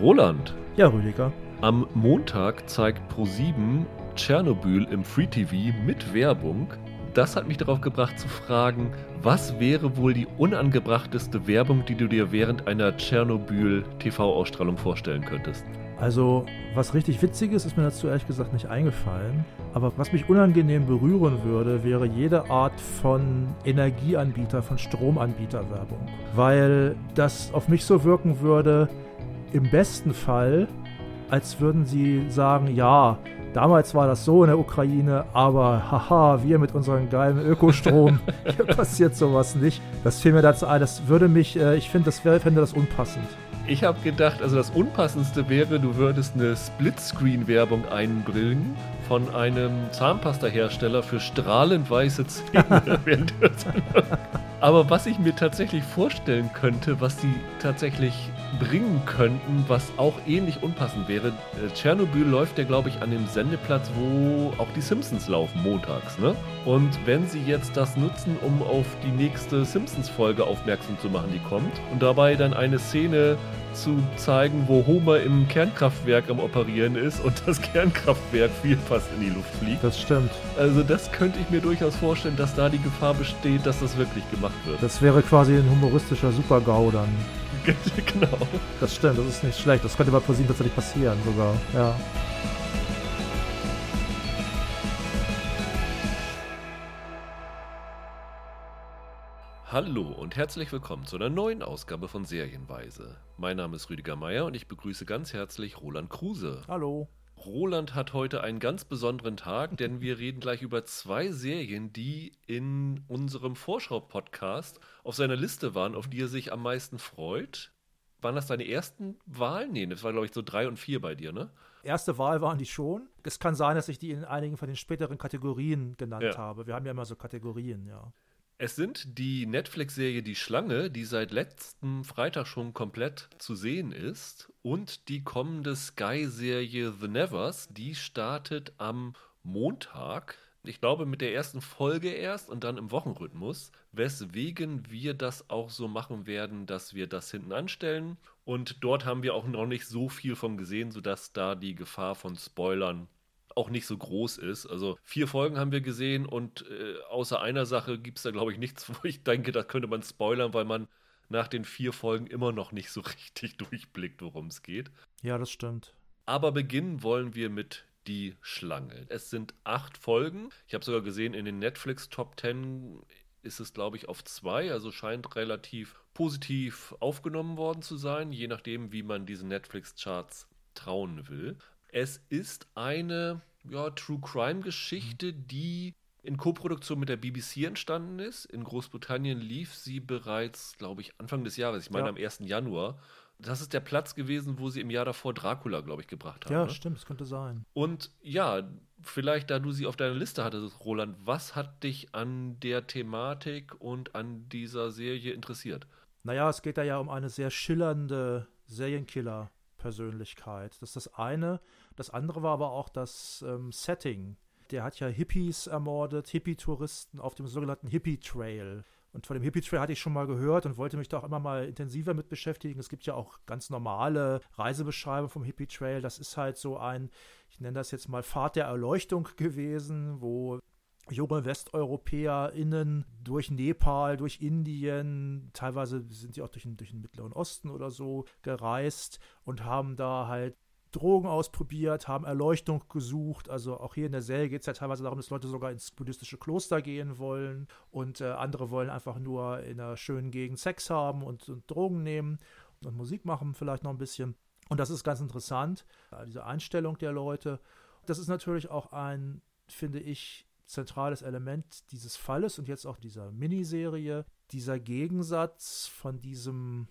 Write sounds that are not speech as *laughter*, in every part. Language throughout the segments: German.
Roland. Ja, Rüdiger. Am Montag zeigt Pro7 Tschernobyl im Free TV mit Werbung. Das hat mich darauf gebracht zu fragen, was wäre wohl die unangebrachteste Werbung, die du dir während einer Tschernobyl TV-Ausstrahlung vorstellen könntest? Also, was richtig Witziges ist mir dazu ehrlich gesagt nicht eingefallen. Aber was mich unangenehm berühren würde, wäre jede Art von Energieanbieter, von Stromanbieterwerbung. Weil das auf mich so wirken würde, im besten Fall, als würden sie sagen, ja, damals war das so in der Ukraine, aber haha, wir mit unserem geilen Ökostrom, *laughs* hier passiert sowas nicht. Das fiel mir dazu ein, das würde mich, äh, ich finde, das wäre, fände das unpassend. Ich habe gedacht, also das Unpassendste wäre, du würdest eine Splitscreen-Werbung einbringen von einem Zahnpasta-Hersteller für strahlend weiße Zähne. *laughs* *laughs* Aber was ich mir tatsächlich vorstellen könnte, was die tatsächlich bringen könnten, was auch ähnlich unpassend wäre, äh, Tschernobyl läuft ja, glaube ich, an dem Sendeplatz, wo auch die Simpsons laufen, montags, ne? Und wenn sie jetzt das nutzen, um auf die nächste Simpsons-Folge aufmerksam zu machen, die kommt, und dabei dann eine Szene zu zeigen, wo Homer im Kernkraftwerk am Operieren ist und das *laughs* Kernkraftwerk viel fast in die Luft fliegt. Das stimmt. Also das könnte ich mir durchaus vorstellen, dass da die Gefahr besteht, dass das wirklich gemacht wird. Das wäre quasi ein humoristischer Super-GAU dann. *laughs* genau. Das stimmt, das ist nicht schlecht. Das könnte bei ProSieben tatsächlich passieren sogar, ja. Hallo und herzlich willkommen zu einer neuen Ausgabe von Serienweise. Mein Name ist Rüdiger Meier und ich begrüße ganz herzlich Roland Kruse. Hallo. Roland hat heute einen ganz besonderen Tag, denn wir reden gleich über zwei Serien, die in unserem Vorschau-Podcast auf seiner Liste waren, auf die er sich am meisten freut. Waren das deine ersten Wahlen? Nee, das war, glaube ich, so drei und vier bei dir, ne? Erste Wahl waren die schon. Es kann sein, dass ich die in einigen von den späteren Kategorien genannt Ja. habe. Wir haben ja immer so Kategorien, ja. Es sind die Netflix-Serie Die Schlange, die seit letztem Freitag schon komplett zu sehen ist, und die kommende Sky-Serie The Nevers, die startet am Montag. Ich glaube mit der ersten Folge erst und dann im Wochenrhythmus, weswegen wir das auch so machen werden, dass wir das hinten anstellen. Und dort haben wir auch noch nicht so viel von gesehen, sodass da die Gefahr von Spoilern auch nicht so groß ist. Also vier Folgen haben wir gesehen und äh, außer einer Sache gibt es da, glaube ich, nichts, *laughs* wo ich denke, da könnte man spoilern, weil man nach den vier Folgen immer noch nicht so *laughs* richtig durchblickt, worum es geht. Ja, das stimmt. Aber beginnen wollen wir mit Die Schlange. Es sind acht Folgen. Ich habe sogar gesehen, in den Netflix Top 10 ist es, glaube ich, auf zwei. Also scheint relativ positiv aufgenommen worden zu sein, je nachdem, wie man diesen Netflix-Charts trauen will. Es ist eine ja, True Crime-Geschichte, die in Koproduktion mit der BBC entstanden ist. In Großbritannien lief sie bereits, glaube ich, Anfang des Jahres. Ich meine Ja. am 1. Januar. Das ist der Platz gewesen, wo sie im Jahr davor Dracula, glaube ich, gebracht haben. Ja, ne? stimmt, das könnte sein. Und ja, vielleicht, da du sie auf deiner Liste hattest, Roland, was hat dich an der Thematik und an dieser Serie interessiert? Naja, es geht da ja um eine sehr schillernde Serienkiller-Persönlichkeit. Das ist das eine. Das andere war aber auch das ähm, Setting. Der hat ja Hippies ermordet, Hippie-Touristen auf dem sogenannten Hippie-Trail. Und von dem Hippie-Trail hatte ich schon mal gehört und wollte mich da auch immer mal intensiver mit beschäftigen. Es gibt ja auch ganz normale Reisebeschreibungen vom Hippie-Trail. Das ist halt so ein, ich nenne das jetzt mal Pfad der Erleuchtung gewesen, wo junge WesteuropäerInnen durch Nepal, durch Indien, teilweise sind sie auch durch den, durch den Mittleren Osten oder so gereist und haben da halt Drogen ausprobiert, haben Erleuchtung gesucht. Also auch hier in der Serie geht es ja teilweise darum, dass Leute sogar ins buddhistische Kloster gehen wollen und äh, andere wollen einfach nur in einer schönen Gegend Sex haben und, und Drogen nehmen und Musik machen vielleicht noch ein bisschen. Und das ist ganz interessant, diese Einstellung der Leute. Das ist natürlich auch ein, finde ich, zentrales Element dieses Falles und jetzt auch dieser Miniserie, dieser Gegensatz von diesem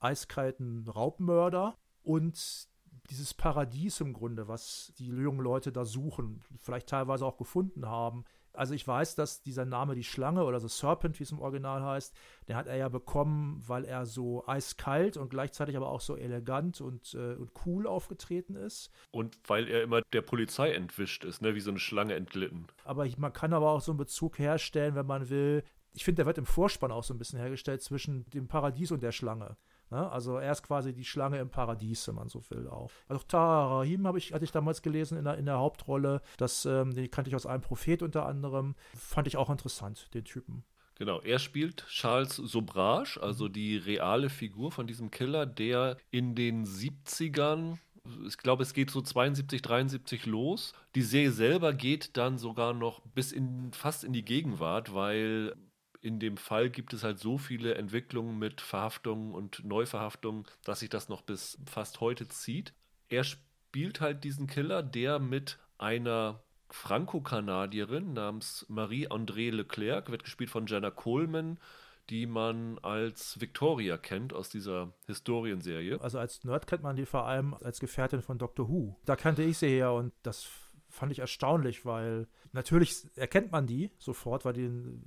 eiskalten Raubmörder und dieses Paradies im Grunde, was die jungen Leute da suchen, vielleicht teilweise auch gefunden haben. Also ich weiß, dass dieser Name die Schlange oder The Serpent, wie es im Original heißt, den hat er ja bekommen, weil er so eiskalt und gleichzeitig aber auch so elegant und, äh, und cool aufgetreten ist. Und weil er immer der Polizei entwischt ist, ne, wie so eine Schlange entglitten. Aber ich, man kann aber auch so einen Bezug herstellen, wenn man will. Ich finde, der wird im Vorspann auch so ein bisschen hergestellt zwischen dem Paradies und der Schlange. Ne? Also er ist quasi die Schlange im Paradies, wenn man so will auch. Also Rahim habe ich, hatte ich damals gelesen in der, in der Hauptrolle. Das, ähm, den kannte ich aus einem Prophet unter anderem. Fand ich auch interessant, den Typen. Genau, er spielt Charles Sobrage, also die reale Figur von diesem Killer, der in den 70ern ich glaube, es geht so 72, 73 los. Die Serie selber geht dann sogar noch bis in fast in die Gegenwart, weil in dem Fall gibt es halt so viele Entwicklungen mit Verhaftungen und Neuverhaftungen, dass sich das noch bis fast heute zieht. Er spielt halt diesen Killer, der mit einer Franco-Kanadierin namens Marie-André Leclerc, wird gespielt von Jenna Coleman, die man als Victoria kennt aus dieser Historienserie. Also als Nerd kennt man die vor allem als Gefährtin von Doctor Who. Da kannte ich sie her und das fand ich erstaunlich, weil natürlich erkennt man die sofort, weil die ein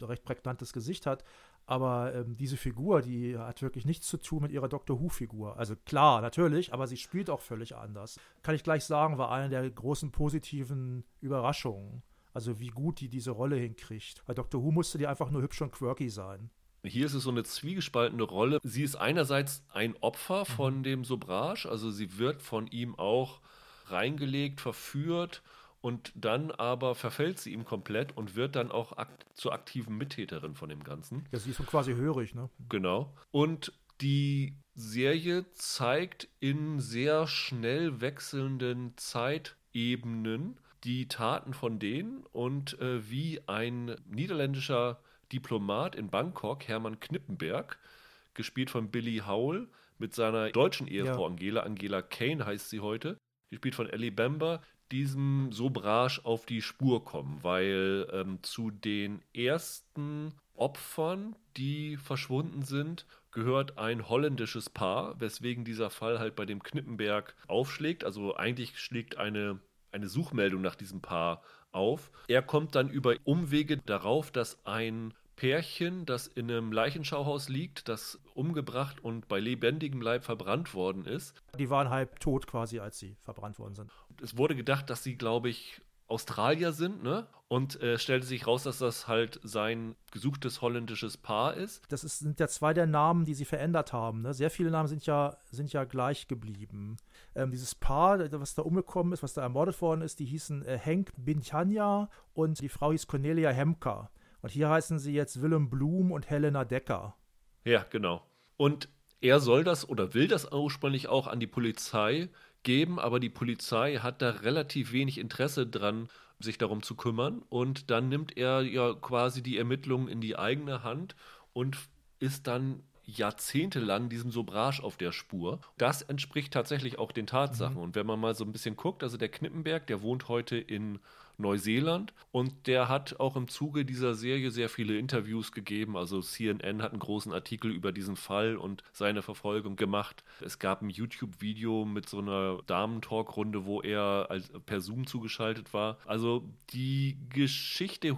recht prägnantes Gesicht hat. Aber ähm, diese Figur, die hat wirklich nichts zu tun mit ihrer Doctor Who-Figur. Also klar, natürlich, aber sie spielt auch völlig anders. Kann ich gleich sagen, war eine der großen positiven Überraschungen. Also wie gut die diese Rolle hinkriegt. Bei Doctor Who musste die einfach nur hübsch und quirky sein. Hier ist es so eine zwiegespaltene Rolle. Sie ist einerseits ein Opfer von mhm. dem Sobrage, also sie wird von ihm auch reingelegt, verführt und dann aber verfällt sie ihm komplett und wird dann auch akt zur aktiven Mittäterin von dem Ganzen. Ja, sie ist so quasi hörig, ne? Genau. Und die Serie zeigt in sehr schnell wechselnden Zeitebenen die Taten von denen und äh, wie ein niederländischer Diplomat in Bangkok, Hermann Knippenberg, gespielt von Billy Howell, mit seiner deutschen Ehefrau ja. Angela, Angela Kane heißt sie heute, gespielt von Ellie Bamber, diesem Sobrage auf die Spur kommen, weil ähm, zu den ersten Opfern, die verschwunden sind, gehört ein holländisches Paar, weswegen dieser Fall halt bei dem Knippenberg aufschlägt. Also eigentlich schlägt eine, eine Suchmeldung nach diesem Paar auf. Er kommt dann über Umwege darauf, dass ein Pärchen, das in einem Leichenschauhaus liegt, das umgebracht und bei lebendigem Leib verbrannt worden ist. Die waren halb tot quasi, als sie verbrannt worden sind. Es wurde gedacht, dass sie, glaube ich, Australier sind, ne? Und äh, stellte sich raus, dass das halt sein gesuchtes holländisches Paar ist. Das ist, sind ja zwei der Namen, die sie verändert haben. Ne? Sehr viele Namen sind ja, sind ja gleich geblieben. Ähm, dieses Paar, was da umgekommen ist, was da ermordet worden ist, die hießen äh, Henk Binchanja und die Frau hieß Cornelia Hemker. Und hier heißen sie jetzt Willem Blum und Helena Decker. Ja, genau. Und er soll das oder will das ursprünglich auch an die Polizei geben, aber die Polizei hat da relativ wenig Interesse dran, sich darum zu kümmern. Und dann nimmt er ja quasi die Ermittlungen in die eigene Hand und ist dann jahrzehntelang diesem Sobrage auf der Spur. Das entspricht tatsächlich auch den Tatsachen. Mhm. Und wenn man mal so ein bisschen guckt, also der Knippenberg, der wohnt heute in Neuseeland. Und der hat auch im Zuge dieser Serie sehr viele Interviews gegeben. Also CNN hat einen großen Artikel über diesen Fall und seine Verfolgung gemacht. Es gab ein YouTube-Video mit so einer Damentalkrunde, wo er als, per Zoom zugeschaltet war. Also die Geschichte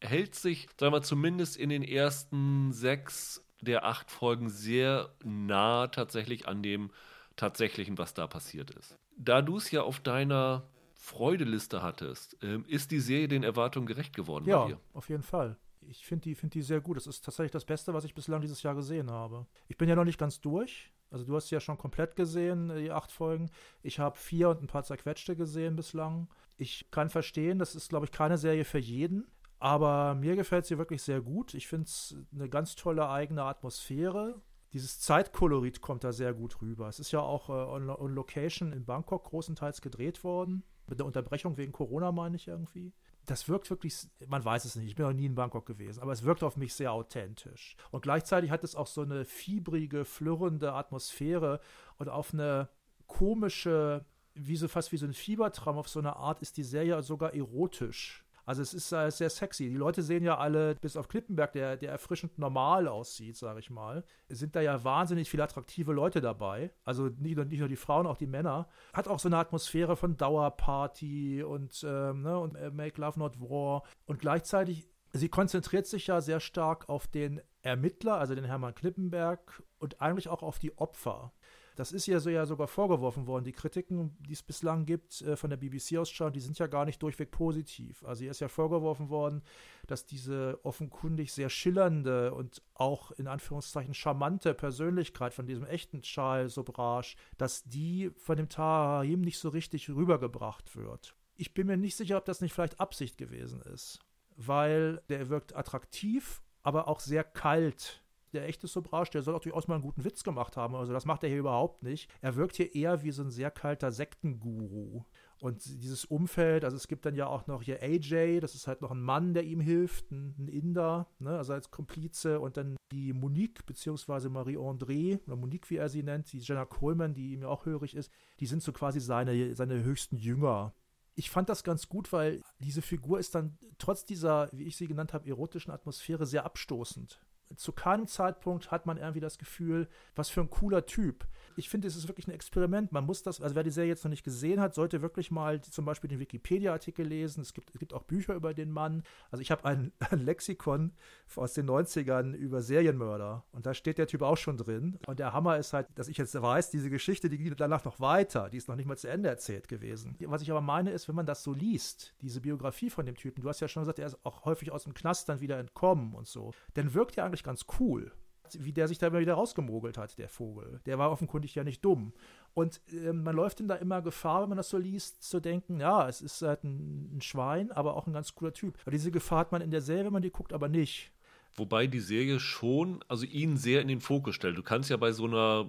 hält sich, sagen wir zumindest in den ersten sechs der acht Folgen sehr nah tatsächlich an dem tatsächlichen, was da passiert ist. Da du es ja auf deiner Freudeliste hattest. Ähm, ist die Serie den Erwartungen gerecht geworden ja, bei dir? auf jeden Fall. Ich finde die, find die sehr gut. Das ist tatsächlich das Beste, was ich bislang dieses Jahr gesehen habe. Ich bin ja noch nicht ganz durch. Also du hast ja schon komplett gesehen, die acht Folgen. Ich habe vier und ein paar zerquetschte gesehen bislang. Ich kann verstehen, das ist, glaube ich, keine Serie für jeden. Aber mir gefällt sie wirklich sehr gut. Ich finde es eine ganz tolle eigene Atmosphäre. Dieses Zeitkolorit kommt da sehr gut rüber. Es ist ja auch äh, on, on Location in Bangkok großenteils gedreht worden. Mit der Unterbrechung wegen Corona, meine ich irgendwie. Das wirkt wirklich, man weiß es nicht, ich bin noch nie in Bangkok gewesen, aber es wirkt auf mich sehr authentisch. Und gleichzeitig hat es auch so eine fiebrige, flirrende Atmosphäre und auf eine komische, wie so fast wie so ein Fiebertraum, auf so eine Art ist die Serie sogar erotisch also es ist äh, sehr sexy. Die Leute sehen ja alle, bis auf Klippenberg, der, der erfrischend normal aussieht, sage ich mal, sind da ja wahnsinnig viele attraktive Leute dabei. Also nicht nur, nicht nur die Frauen, auch die Männer. Hat auch so eine Atmosphäre von Dauerparty und, ähm, ne, und äh, Make Love Not War. Und gleichzeitig, sie konzentriert sich ja sehr stark auf den Ermittler, also den Hermann Klippenberg, und eigentlich auch auf die Opfer. Das ist ja so ja sogar vorgeworfen worden. Die Kritiken, die es bislang gibt äh, von der BBC aus die sind ja gar nicht durchweg positiv. Also hier ist ja vorgeworfen worden, dass diese offenkundig sehr schillernde und auch in Anführungszeichen charmante Persönlichkeit von diesem echten Charles Sobrage, dass die von dem Tahim nicht so richtig rübergebracht wird. Ich bin mir nicht sicher, ob das nicht vielleicht Absicht gewesen ist, weil der wirkt attraktiv, aber auch sehr kalt der echte Sobrage, der soll auch durchaus mal einen guten Witz gemacht haben. Also das macht er hier überhaupt nicht. Er wirkt hier eher wie so ein sehr kalter Sektenguru. Und dieses Umfeld, also es gibt dann ja auch noch hier AJ, das ist halt noch ein Mann, der ihm hilft, ein, ein Inder, ne, also als Komplize. Und dann die Monique, beziehungsweise Marie-André, oder Monique, wie er sie nennt, die Jenna Coleman, die ihm ja auch hörig ist, die sind so quasi seine, seine höchsten Jünger ich fand das ganz gut, weil diese Figur ist dann trotz dieser, wie ich sie genannt habe, erotischen Atmosphäre sehr abstoßend zu keinem Zeitpunkt hat man irgendwie das Gefühl, was für ein cooler Typ. Ich finde, es ist wirklich ein Experiment. Man muss das, also wer die Serie jetzt noch nicht gesehen hat, sollte wirklich mal zum Beispiel den Wikipedia-Artikel lesen. Es gibt, es gibt auch Bücher über den Mann. Also ich habe ein, *laughs* ein, Lexikon aus den 90ern über Serienmörder und da steht der Typ auch schon drin. Und der Hammer ist halt, dass ich jetzt weiß, diese Geschichte, die geht danach noch weiter. Die ist noch nicht mal zu Ende erzählt gewesen. Was ich aber meine ist, wenn man das so liest, diese Biografie von dem Typen, du hast ja schon gesagt, er ist auch häufig aus dem Knast dann wieder entkommen und so, dann wirkt er eigentlich ganz cool. Wie der sich da immer wieder rausgemogelt hat, der Vogel. Der war offenkundig ja nicht dumm. Und äh, man läuft denn da immer Gefahr, wenn man das so liest, zu denken, ja, es ist halt ein, ein Schwein, aber auch ein ganz cooler Typ. Aber diese Gefahr hat man in der Serie, wenn man die guckt, aber nicht. Wobei die Serie schon, also ihn sehr in den Fokus stellt. Du kannst ja bei so einer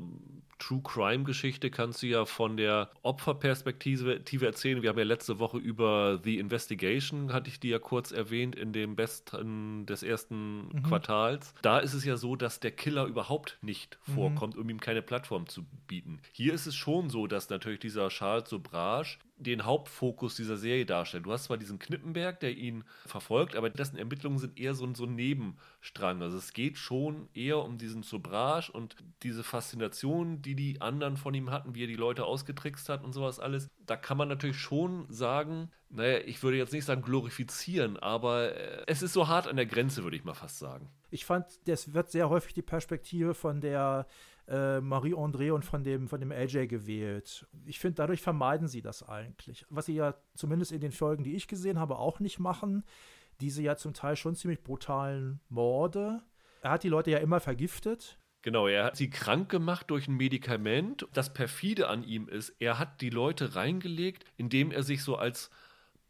True Crime Geschichte kannst du ja von der Opferperspektive erzählen. Wir haben ja letzte Woche über The Investigation, hatte ich die ja kurz erwähnt, in dem Besten des ersten mhm. Quartals. Da ist es ja so, dass der Killer überhaupt nicht mhm. vorkommt, um ihm keine Plattform zu bieten. Hier ist es schon so, dass natürlich dieser Charles Sobrage den Hauptfokus dieser Serie darstellt. Du hast zwar diesen Knippenberg, der ihn verfolgt, aber dessen Ermittlungen sind eher so, so ein Nebenstrang. Also es geht schon eher um diesen Sobrage und diese Faszination, die die anderen von ihm hatten, wie er die Leute ausgetrickst hat und sowas alles. Da kann man natürlich schon sagen, naja, ich würde jetzt nicht sagen glorifizieren, aber äh, es ist so hart an der Grenze, würde ich mal fast sagen. Ich fand, das wird sehr häufig die Perspektive von der äh, Marie-André und von dem, von dem AJ gewählt. Ich finde, dadurch vermeiden sie das eigentlich. Was sie ja zumindest in den Folgen, die ich gesehen habe, auch nicht machen. Diese ja zum Teil schon ziemlich brutalen Morde. Er hat die Leute ja immer vergiftet. Genau, er hat sie krank gemacht durch ein Medikament. Das perfide an ihm ist, er hat die Leute reingelegt, indem er sich so als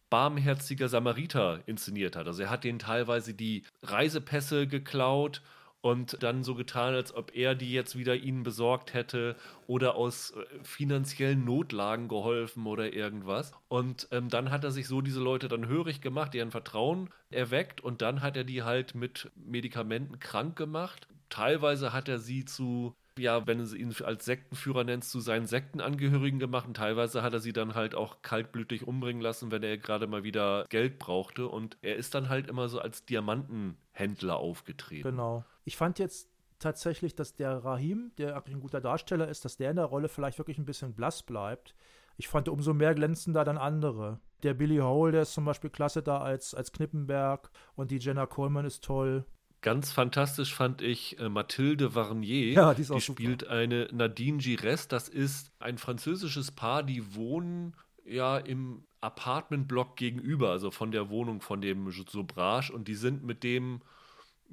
barmherziger Samariter inszeniert hat. Also er hat denen teilweise die Reisepässe geklaut und dann so getan, als ob er die jetzt wieder ihnen besorgt hätte oder aus äh, finanziellen Notlagen geholfen oder irgendwas. Und ähm, dann hat er sich so diese Leute dann hörig gemacht, deren Vertrauen erweckt und dann hat er die halt mit Medikamenten krank gemacht teilweise hat er sie zu, ja, wenn du ihn als Sektenführer nennst, zu seinen Sektenangehörigen gemacht und teilweise hat er sie dann halt auch kaltblütig umbringen lassen, wenn er gerade mal wieder Geld brauchte und er ist dann halt immer so als Diamantenhändler aufgetreten. Genau. Ich fand jetzt tatsächlich, dass der Rahim, der eigentlich ein guter Darsteller ist, dass der in der Rolle vielleicht wirklich ein bisschen blass bleibt. Ich fand umso mehr glänzender dann andere. Der Billy Hole, der ist zum Beispiel klasse da als, als Knippenberg und die Jenna Coleman ist toll. Ganz fantastisch fand ich äh, Mathilde Varnier. Ja, die ist auch Die spielt eine Nadine Gires. Das ist ein französisches Paar, die wohnen ja im Apartmentblock gegenüber, also von der Wohnung von dem Sobrage. Und die sind mit dem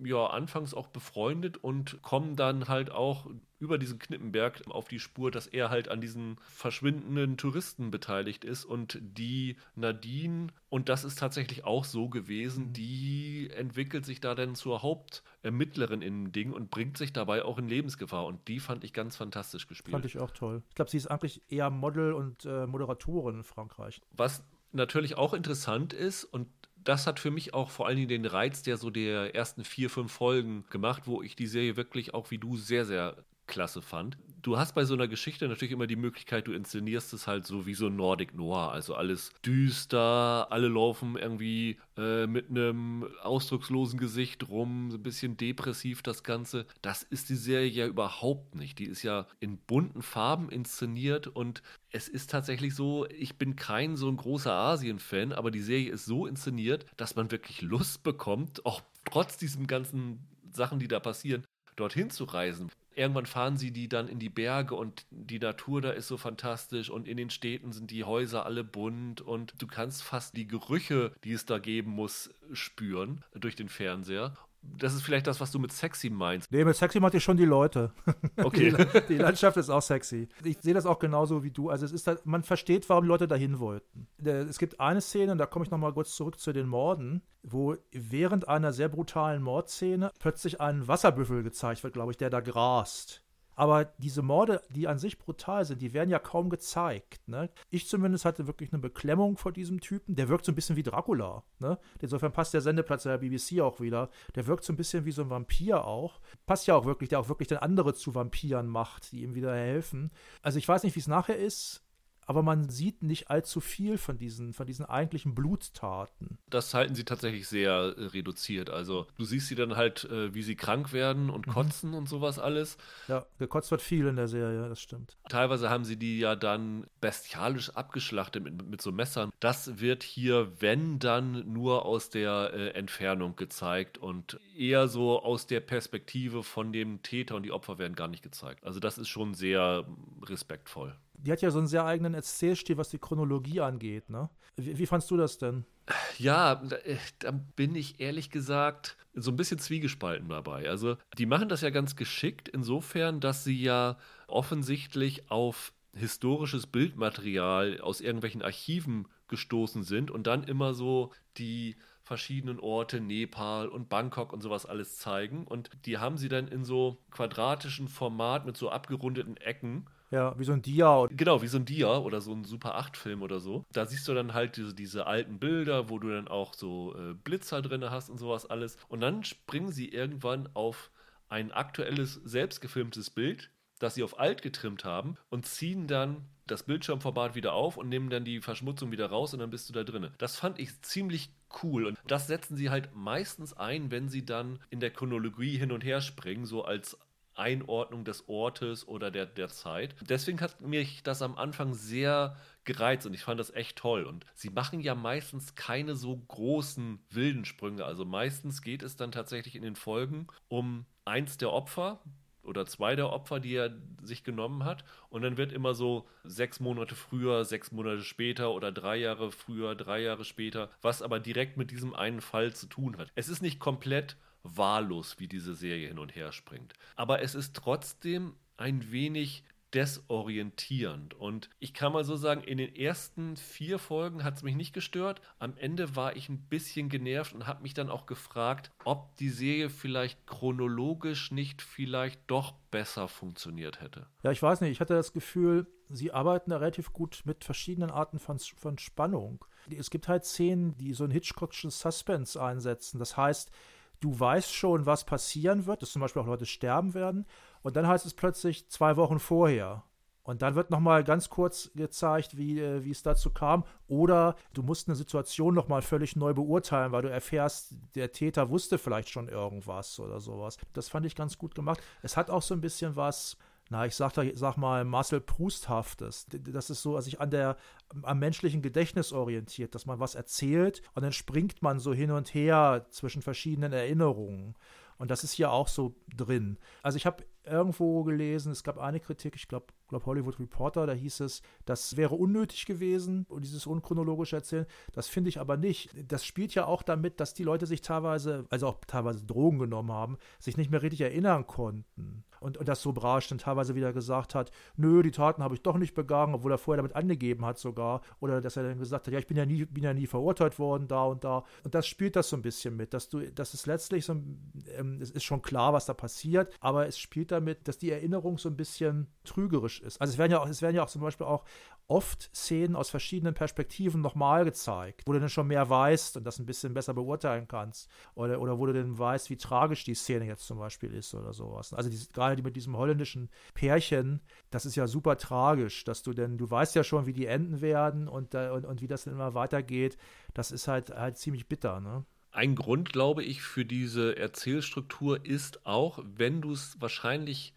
ja anfangs auch befreundet und kommen dann halt auch über diesen Knippenberg auf die Spur, dass er halt an diesen verschwindenden Touristen beteiligt ist und die Nadine, und das ist tatsächlich auch so gewesen, mhm. die entwickelt sich da dann zur Hauptermittlerin in dem Ding und bringt sich dabei auch in Lebensgefahr und die fand ich ganz fantastisch gespielt. Fand ich auch toll. Ich glaube, sie ist eigentlich eher Model und äh, Moderatorin in Frankreich. Was natürlich auch interessant ist und das hat für mich auch vor allen Dingen den Reiz der so der ersten vier, fünf Folgen gemacht, wo ich die Serie wirklich auch wie du sehr, sehr klasse fand. Du hast bei so einer Geschichte natürlich immer die Möglichkeit, du inszenierst es halt so wie so Nordic Noir, also alles düster, alle laufen irgendwie äh, mit einem ausdruckslosen Gesicht rum, so ein bisschen depressiv das Ganze. Das ist die Serie ja überhaupt nicht. Die ist ja in bunten Farben inszeniert und es ist tatsächlich so, ich bin kein so ein großer Asien-Fan, aber die Serie ist so inszeniert, dass man wirklich Lust bekommt, auch trotz diesen ganzen Sachen, die da passieren, dorthin zu reisen. Irgendwann fahren sie die dann in die Berge und die Natur da ist so fantastisch und in den Städten sind die Häuser alle bunt und du kannst fast die Gerüche, die es da geben muss, spüren durch den Fernseher das ist vielleicht das, was du mit sexy meinst. Nee, mit sexy meinte ich schon die Leute. *laughs* Okay. die, die, Landschaft ist auch sexy. Ich sehe das auch genauso wie du. Also es ist halt, man versteht, warum Leute dahin wollten. Es gibt eine Szene, und da komme ich nochmal kurz zurück zu den Morden, wo während einer sehr brutalen Mordszene plötzlich ein Wasserbüffel gezeigt wird, glaube ich, der da grast. Aber diese Morde, die an sich brutal sind, die werden ja kaum gezeigt. Ne? Ich zumindest hatte wirklich eine Beklemmung vor diesem Typen. Der wirkt so ein bisschen wie Dracula. Ne? Insofern passt der Sendeplatz der BBC auch wieder. Der wirkt so ein bisschen wie so ein Vampir auch. Passt ja auch wirklich, der auch wirklich dann andere zu Vampiren macht, die ihm wieder helfen. Also ich weiß nicht, wie es nachher ist aber man sieht nicht allzu viel von diesen, von diesen eigentlichen Bluttaten. Das halten sie tatsächlich sehr äh, reduziert. Also du siehst sie dann halt, äh, wie sie krank werden und mhm. kotzen und sowas alles. Ja, gekotzt wird viel in der Serie, das stimmt. Teilweise haben sie die ja dann bestialisch abgeschlachtet mit, mit so Messern. Das wird hier, wenn dann, nur aus der äh, Entfernung gezeigt und eher so aus der Perspektive von dem Täter und die Opfer werden gar nicht gezeigt. Also das ist schon sehr respektvoll die hat ja so einen sehr eigenen Erzählstil, was die Chronologie angeht. Ne? Wie, wie fandst du das denn? Ja, da, äh, da, bin ich ehrlich gesagt so ein bisschen zwiegespalten dabei. Also, die machen das ja ganz geschickt, insofern, dass sie ja offensichtlich auf historisches Bildmaterial aus irgendwelchen Archiven gestoßen sind und dann immer so die verschiedenen Orte, Nepal und Bangkok und sowas alles zeigen. Und die haben sie dann in so quadratischen Format mit so abgerundeten Ecken ja, wie so ein Dia. Genau, wie so ein Dia oder so ein Super 8-Film oder so. Da siehst du dann halt diese, diese alten Bilder, wo du dann auch so äh, Blitzer drin hast und sowas alles. Und dann springen sie irgendwann auf ein aktuelles, selbstgefilmtes Bild, das sie auf alt getrimmt haben und ziehen dann das Bildschirmformat wieder auf und nehmen dann die Verschmutzung wieder raus und dann bist du da drin. Das fand ich ziemlich cool und das setzen sie halt meistens ein, wenn sie dann in der Chronologie hin und her springen, so als Einordnung des Ortes oder der, der Zeit. Deswegen hat mich das am Anfang sehr gereizt und ich fand das echt toll. Und sie machen ja meistens keine so großen wilden Sprünge. Also meistens geht es dann tatsächlich in den Folgen um eins der Opfer, oder zwei der Opfer, die er sich genommen hat. Und dann wird immer so sechs Monate früher, sechs Monate später oder drei Jahre früher, drei Jahre später, was aber direkt mit diesem einen Fall zu tun hat. Es ist nicht komplett wahllos, wie diese Serie hin und her springt. Aber es ist trotzdem ein wenig desorientierend. Und ich kann mal so sagen, in den ersten vier Folgen hat es mich nicht gestört. Am Ende war ich ein bisschen genervt und habe mich dann auch gefragt, ob die Serie vielleicht chronologisch nicht vielleicht doch besser funktioniert hätte. Ja, ich weiß nicht. Ich hatte das Gefühl, sie arbeiten da relativ gut mit verschiedenen Arten von, von Spannung. Es gibt halt Szenen, die so ein Hitchcockschen Suspense einsetzen. Das heißt, du weißt schon, was passieren wird, dass zum Beispiel auch Leute sterben werden. Und dann heißt es plötzlich zwei Wochen vorher. Und dann wird nochmal ganz kurz gezeigt, wie, äh, wie es dazu kam. Oder du musst eine Situation nochmal völlig neu beurteilen, weil du erfährst, der Täter wusste vielleicht schon irgendwas oder sowas. Das fand ich ganz gut gemacht. Es hat auch so ein bisschen was, na, ich sag, sag mal, Marcel Prousthaftes. Das ist so, also sich an der, am menschlichen Gedächtnis orientiert, dass man was erzählt und dann springt man so hin und her zwischen verschiedenen Erinnerungen. Und das ist hier auch so drin. Also ich habe irgendwo gelesen, es gab eine Kritik, ich glaube, glaub Hollywood Reporter, da hieß es, das wäre unnötig gewesen, dieses unchronologische Erzählen. Das finde ich aber nicht. Das spielt ja auch damit, dass die Leute sich teilweise, also auch teilweise Drogen genommen haben, sich nicht mehr richtig erinnern konnten und, und das so brasch dann teilweise wieder gesagt hat, nö, die Taten habe ich doch nicht begangen, obwohl er vorher damit angegeben hat sogar. Oder dass er dann gesagt hat, ja, ich bin ja nie, bin ja nie verurteilt worden, da und da. Und das spielt das so ein bisschen mit, dass du, dass es letztlich so, ähm, es ist schon klar, was da passiert, aber es spielt damit, dass die Erinnerung so ein bisschen trügerisch ist. Also es werden ja auch, es werden ja auch zum Beispiel auch oft Szenen aus verschiedenen Perspektiven nochmal gezeigt, wo du dann schon mehr weißt und das ein bisschen besser beurteilen kannst. Oder, oder wo du dann weißt, wie tragisch die Szene jetzt zum Beispiel ist oder sowas. Also die, gerade die mit diesem holländischen Pärchen, das ist ja super tragisch, dass du denn, du weißt ja schon, wie die enden werden und, und, und wie das dann immer weitergeht. Das ist halt, halt ziemlich bitter, ne? Ein Grund, glaube ich, für diese Erzählstruktur ist auch, wenn du es wahrscheinlich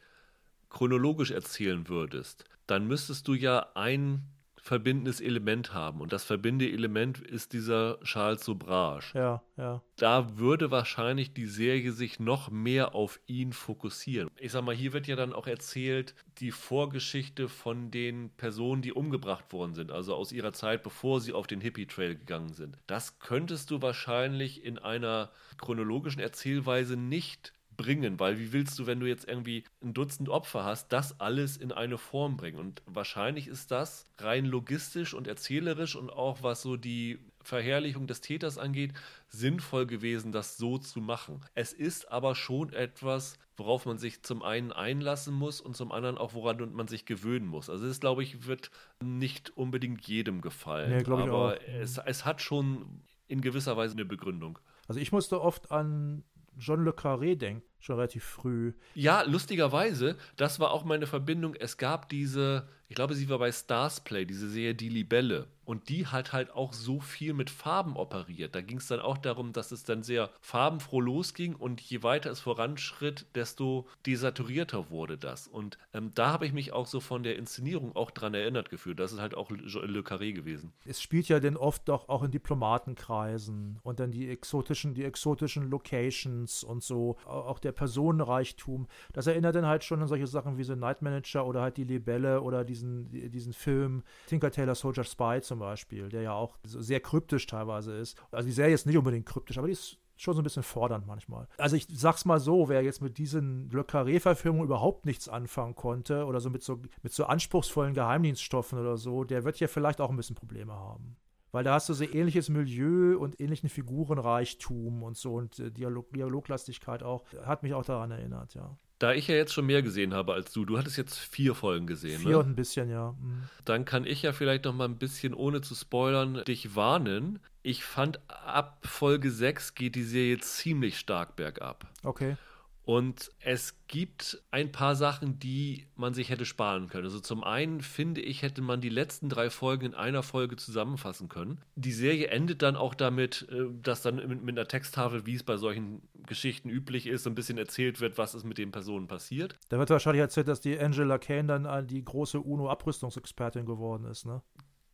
chronologisch erzählen würdest, dann müsstest du ja ein verbindendes Element haben. Und das verbindende Element ist dieser Charles Sobrage. Ja, ja. Da würde wahrscheinlich die Serie sich noch mehr auf ihn fokussieren. Ich sag mal, hier wird ja dann auch erzählt, die Vorgeschichte von den Personen, die umgebracht worden sind, also aus ihrer Zeit, bevor sie auf den Hippie-Trail gegangen sind. Das könntest du wahrscheinlich in einer chronologischen Erzählweise nicht bringen, weil wie willst du, wenn du jetzt irgendwie ein Dutzend Opfer hast, das alles in eine Form bringen? Und wahrscheinlich ist das rein logistisch und erzählerisch und auch was so die Verherrlichung des Täters angeht, sinnvoll gewesen, das so zu machen. Es ist aber schon etwas, worauf man sich zum einen einlassen muss und zum anderen auch, woran man sich gewöhnen muss. Also es, glaube ich, wird nicht unbedingt jedem gefallen. Nee, aber es, es hat schon in gewisser Weise eine Begründung. Also ich musste oft an John Le Carré denkt, schon relativ früh. Ja, lustigerweise, das war auch meine Verbindung. Es gab diese, ich glaube, sie war bei Stars Play, diese Serie Die Libelle. Und die hat halt auch so viel mit Farben operiert. Da ging es dann auch darum, dass es dann sehr farbenfroh losging und je weiter es voranschritt, desto desaturierter wurde das. Und ähm, da habe ich mich auch so von der Inszenierung auch dran erinnert gefühlt. Das ist halt auch Le Carré gewesen. Es spielt ja dann oft doch auch in Diplomatenkreisen und dann die exotischen, die exotischen Locations und so. Auch der Personenreichtum. Das erinnert dann halt schon an solche Sachen wie The Night Manager oder halt die Libelle oder diesen, diesen Film Tinker Tailor Soldier Spy zum Beispiel, der ja auch sehr kryptisch teilweise ist. Also die Serie ist nicht unbedingt kryptisch, aber die ist schon so ein bisschen fordernd manchmal. Also ich sag's mal so, wer jetzt mit diesen Le Carré-Verfilmungen überhaupt nichts anfangen konnte oder so mit so mit so anspruchsvollen Geheimdienststoffen oder so, der wird ja vielleicht auch ein bisschen Probleme haben weil da hast du so ähnliches Milieu und ähnlichen Figurenreichtum und so und äh, Dialog Dialoglastigkeit auch. Hat mich auch daran erinnert, ja. Da ich ja jetzt schon mehr gesehen habe als du, du hattest jetzt vier Folgen gesehen, Vier ne? und ein bisschen, ja. Mhm. Dann kann ich ja vielleicht noch mal ein bisschen, ohne zu spoilern, dich warnen. Ich fand, ab Folge 6 geht die Serie ziemlich stark bergab. Okay. Und es gibt ein paar Sachen, die man sich hätte sparen können. Also zum einen finde ich, hätte man die letzten drei Folgen in einer Folge zusammenfassen können. Die Serie endet dann auch damit, äh, dass dann mit, einer Texttafel, wie es bei solchen Geschichten üblich ist, ein bisschen erzählt wird, was ist mit den Personen passiert. Da wird wahrscheinlich erzählt, dass die Angela Kane dann die große UNO-Abrüstungsexpertin geworden ist, ne?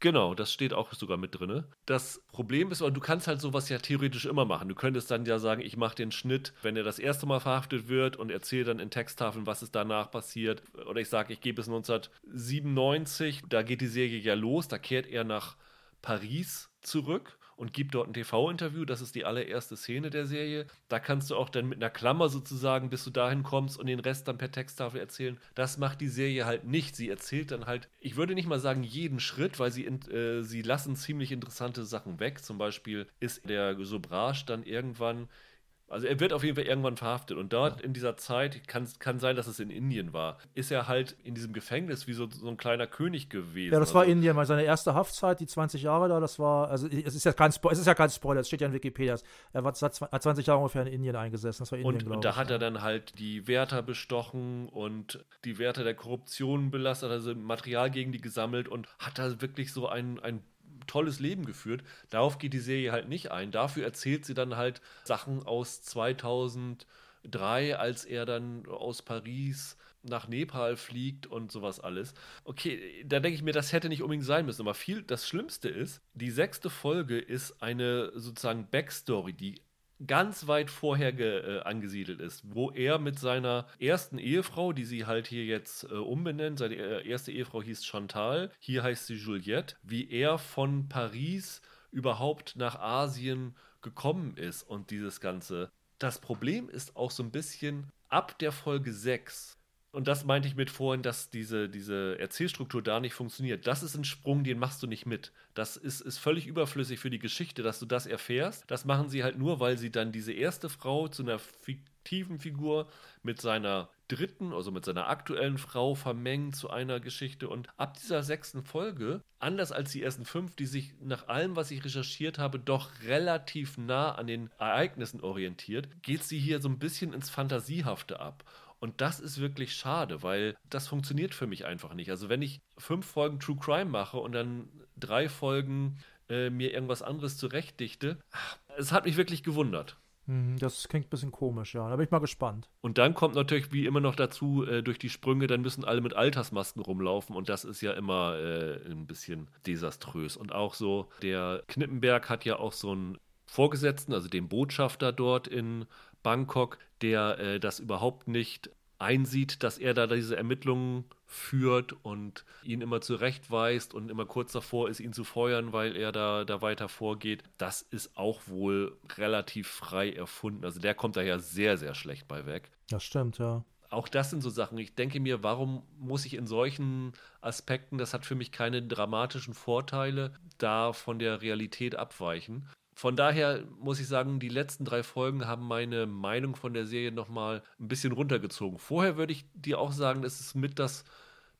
Genau, das steht auch sogar mit drin. Das Problem ist, du kannst halt sowas ja theoretisch immer machen. Du könntest dann ja sagen, ich mache den Schnitt, wenn er das erste Mal verhaftet wird und erzähle dann in Texttafeln, was ist danach passiert. Oder ich sage, ich gebe es 1997, da geht die Serie ja los, da kehrt er nach Paris zurück und gibt dort ein TV-Interview. Das ist die allererste Szene der Serie. Da kannst du auch dann mit einer Klammer sozusagen, bis du dahin kommst und den Rest dann per Texttafel erzählen. Das macht die Serie halt nicht. Sie erzählt dann halt, ich würde nicht mal sagen jeden Schritt, weil sie, äh, sie lassen ziemlich interessante Sachen weg. Zum Beispiel ist der Sobrage dann irgendwann also er wird auf jeden Fall irgendwann verhaftet. Und dort in dieser Zeit, kann, kann sein, dass es in Indien war, ist er halt in diesem Gefängnis wie so, so ein kleiner König gewesen. Ja, das war also, Indien, weil seine erste Haftzeit, die 20 Jahre da, das war, also es ist ja kein, Spo es ist ja kein Spoiler, es steht ja in Wikipedia. Er war, hat 20 Jahre ungefähr in Indien eingesessen. Das war Indien, und, und da hat er dann halt die Wärter bestochen und die Wärter der Korruption belastet, also Material gegen die gesammelt und hat da wirklich so ein, ein tolles Leben geführt. Darauf geht die Serie halt nicht ein. Dafür erzählt sie dann halt Sachen aus 2003, als er dann aus Paris nach Nepal fliegt und sowas alles. Okay, da denke ich mir, das hätte nicht unbedingt sein müssen. Aber viel, das Schlimmste ist, die sechste Folge ist eine sozusagen Backstory, die ganz weit vorher äh, angesiedelt ist, wo er mit seiner ersten Ehefrau, die sie halt hier jetzt äh, umbenennt, seine äh, erste Ehefrau hieß Chantal, hier heißt sie Juliette, wie er von Paris überhaupt nach Asien gekommen ist und dieses Ganze. Das Problem ist auch so ein bisschen ab der Folge 6 und das meinte ich mit vorhin, dass diese, diese Erzählstruktur da nicht funktioniert. Das ist ein Sprung, den machst du nicht mit. Das ist, ist völlig überflüssig für die Geschichte, dass du das erfährst. Das machen sie halt nur, weil sie dann diese erste Frau zu einer fiktiven Figur mit seiner dritten, also mit seiner aktuellen Frau vermengen zu einer Geschichte. Und ab dieser sechsten Folge, anders als die ersten fünf, die sich nach allem, was ich recherchiert habe, doch relativ nah an den Ereignissen orientiert, geht sie hier so ein bisschen ins Fantasiehafte ab. Und das ist wirklich schade, weil das funktioniert für mich einfach nicht. Also wenn ich fünf Folgen True Crime mache und dann drei Folgen äh, mir irgendwas anderes zurechtdichte, es hat mich wirklich gewundert. Hm, das klingt ein bisschen komisch, ja. Da bin ich mal gespannt. Und dann kommt natürlich wie immer noch dazu, äh, durch die Sprünge, dann müssen alle mit Altersmasken rumlaufen und das ist ja immer äh, ein bisschen desaströs. Und auch so, der Knippenberg hat ja auch so einen Vorgesetzten, also den Botschafter dort in Bangkok, der äh, das überhaupt nicht einsieht, dass er da diese Ermittlungen führt und ihn immer zurechtweist und immer kurz davor ist, ihn zu feuern, weil er da, da weiter vorgeht. Das ist auch wohl relativ frei erfunden. Also der kommt da ja sehr, sehr schlecht bei weg. Das stimmt, ja. Auch das sind so Sachen. Ich denke mir, warum muss ich in solchen Aspekten, das hat für mich keine dramatischen Vorteile, da von der Realität abweichen. Von daher muss ich sagen, die letzten drei Folgen haben meine Meinung von der Serie nochmal ein bisschen runtergezogen. Vorher würde ich dir auch sagen, es ist mit das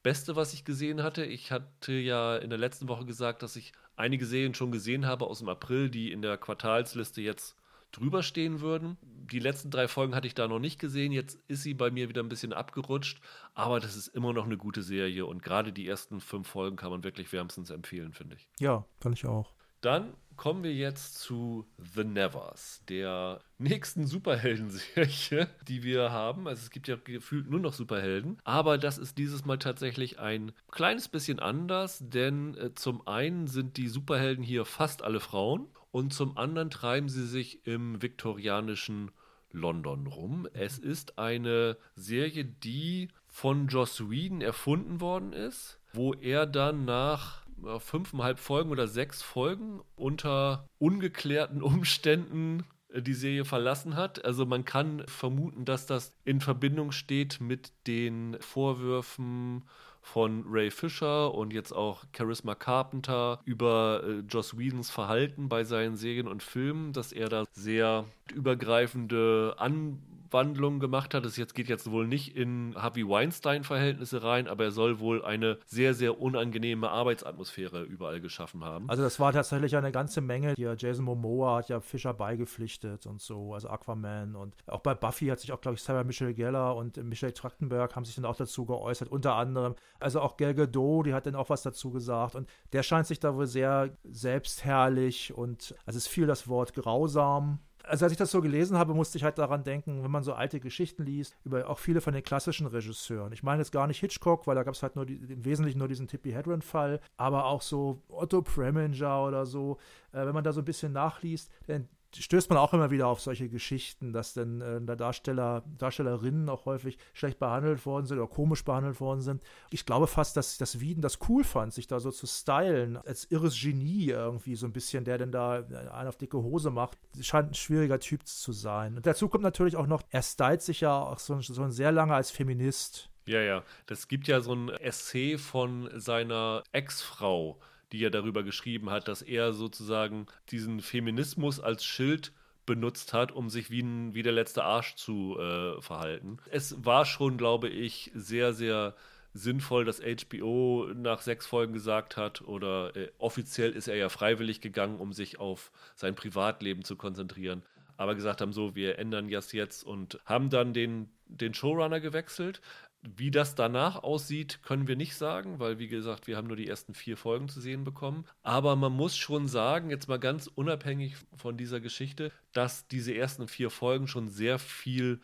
Beste, was ich gesehen hatte. Ich hatte ja in der letzten Woche gesagt, dass ich einige Serien schon gesehen habe aus dem April, die in der Quartalsliste jetzt drüber stehen würden. Die letzten drei Folgen hatte ich da noch nicht gesehen. Jetzt ist sie bei mir wieder ein bisschen abgerutscht. Aber das ist immer noch eine gute Serie. Und gerade die ersten fünf Folgen kann man wirklich wärmstens empfehlen, finde ich. Ja, kann ich auch. Dann kommen wir jetzt zu The Nevers, der nächsten Superhelden-Serie, *laughs* die wir haben. Also es gibt ja gefühlt nur noch Superhelden, aber das ist dieses Mal tatsächlich ein kleines bisschen anders, denn äh, zum einen sind die Superhelden hier fast alle Frauen und zum anderen treiben sie sich im viktorianischen London rum. Es ist eine Serie, die von Joss Whedon erfunden worden ist, wo er dann nach fünfeinhalb Folgen oder sechs Folgen unter ungeklärten *laughs* Umständen äh, die Serie verlassen hat. Also man kann vermuten, dass das in Verbindung steht mit den Vorwürfen von Ray Fisher und jetzt auch Charisma Carpenter über äh, Joss Whedons Verhalten bei seinen Serien und Filmen, dass er da sehr übergreifende An Abwandlung gemacht hat. Es jetzt geht jetzt wohl nicht in Harvey Weinstein-Verhältnisse rein, aber er soll wohl eine sehr, sehr unangenehme Arbeitsatmosphäre überall geschaffen haben. Also das war tatsächlich eine ganze Menge. Hier Jason Momoa hat ja Fischer beigepflichtet und so, also Aquaman und auch bei Buffy hat sich auch, glaube ich, Sarah Michelle Geller und Michelle Trachtenberg haben sich dann auch dazu geäußert, unter anderem. Also auch Gal Gadot, die hat dann auch was dazu gesagt und der scheint sich da wohl sehr selbstherrlich und also es fiel das Wort grausam also als ich das so gelesen habe, musste ich halt daran denken, wenn man so alte Geschichten liest, über auch viele von den klassischen Regisseuren. Ich meine jetzt gar nicht Hitchcock, weil da gab es halt nur die, im Wesentlichen nur diesen Tippi Hedren-Fall, aber auch so Otto Preminger oder so. Äh, wenn man da so ein bisschen nachliest, dann stößt man auch immer wieder auf solche Geschichten, dass dann äh, der Darsteller, Darstellerinnen auch häufig schlecht behandelt worden sind oder komisch behandelt worden sind. Ich glaube fast, dass das Wieden das cool fand, sich da so zu stylen, als irres Genie irgendwie so ein bisschen, der denn da einen auf dicke Hose macht. Scheint ein schwieriger Typ zu sein. Und dazu kommt natürlich auch noch, er stylt sich ja auch so, so sehr lange als Feminist. Ja, ja. Das gibt ja so ein Essay von seiner Ex-Frau, die er darüber geschrieben hat, dass er sozusagen diesen Feminismus als Schild benutzt hat, um sich wie, ein, wie der letzte Arsch zu äh, verhalten. Es war schon, glaube ich, sehr, sehr sinnvoll, dass HBO nach sechs Folgen gesagt hat, oder äh, offiziell ist er ja freiwillig gegangen, um sich auf sein Privatleben zu konzentrieren. Aber gesagt haben, so, wir ändern das jetzt und haben dann den, den Showrunner gewechselt. Wie das danach aussieht, können wir nicht sagen, weil wie gesagt, wir haben nur die ersten vier Folgen zu sehen bekommen. Aber man muss schon sagen, jetzt mal ganz unabhängig von dieser Geschichte, dass diese ersten vier Folgen schon sehr viel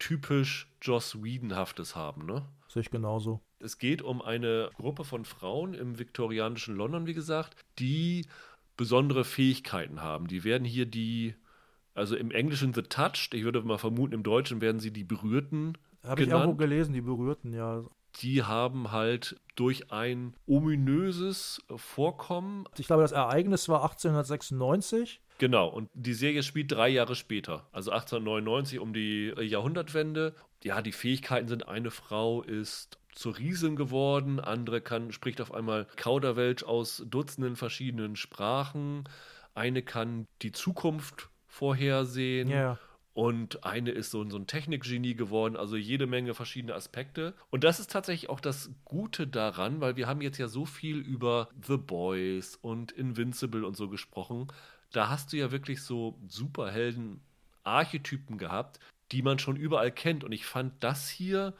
typisch Joss Whedonhaftes haben, ne? Sehe ich genauso. Es geht um eine Gruppe von Frauen im viktorianischen London, wie gesagt, die besondere Fähigkeiten haben. Die werden hier die, also im Englischen The Touched, ich würde mal vermuten, im Deutschen werden sie die Berührten habe ich irgendwo gelesen, die berührten, ja. Die haben halt durch ein ominöses Vorkommen. Ich glaube, das Ereignis war 1896. Genau, und die Serie spielt drei Jahre später, also 1899 um die Jahrhundertwende. Ja, die Fähigkeiten sind, eine Frau ist zur Riesin geworden, andere kann, spricht auf einmal Kauderwelsch aus Dutzenden verschiedenen Sprachen, eine kann die Zukunft vorhersehen. Ja. Und eine ist so, so ein Technikgenie geworden, also jede Menge verschiedene Aspekte. Und das ist tatsächlich auch das Gute daran, weil wir haben jetzt ja so viel über The Boys und Invincible und so gesprochen. Da hast du ja wirklich so Superhelden-Archetypen gehabt, die man schon überall kennt. Und ich fand das hier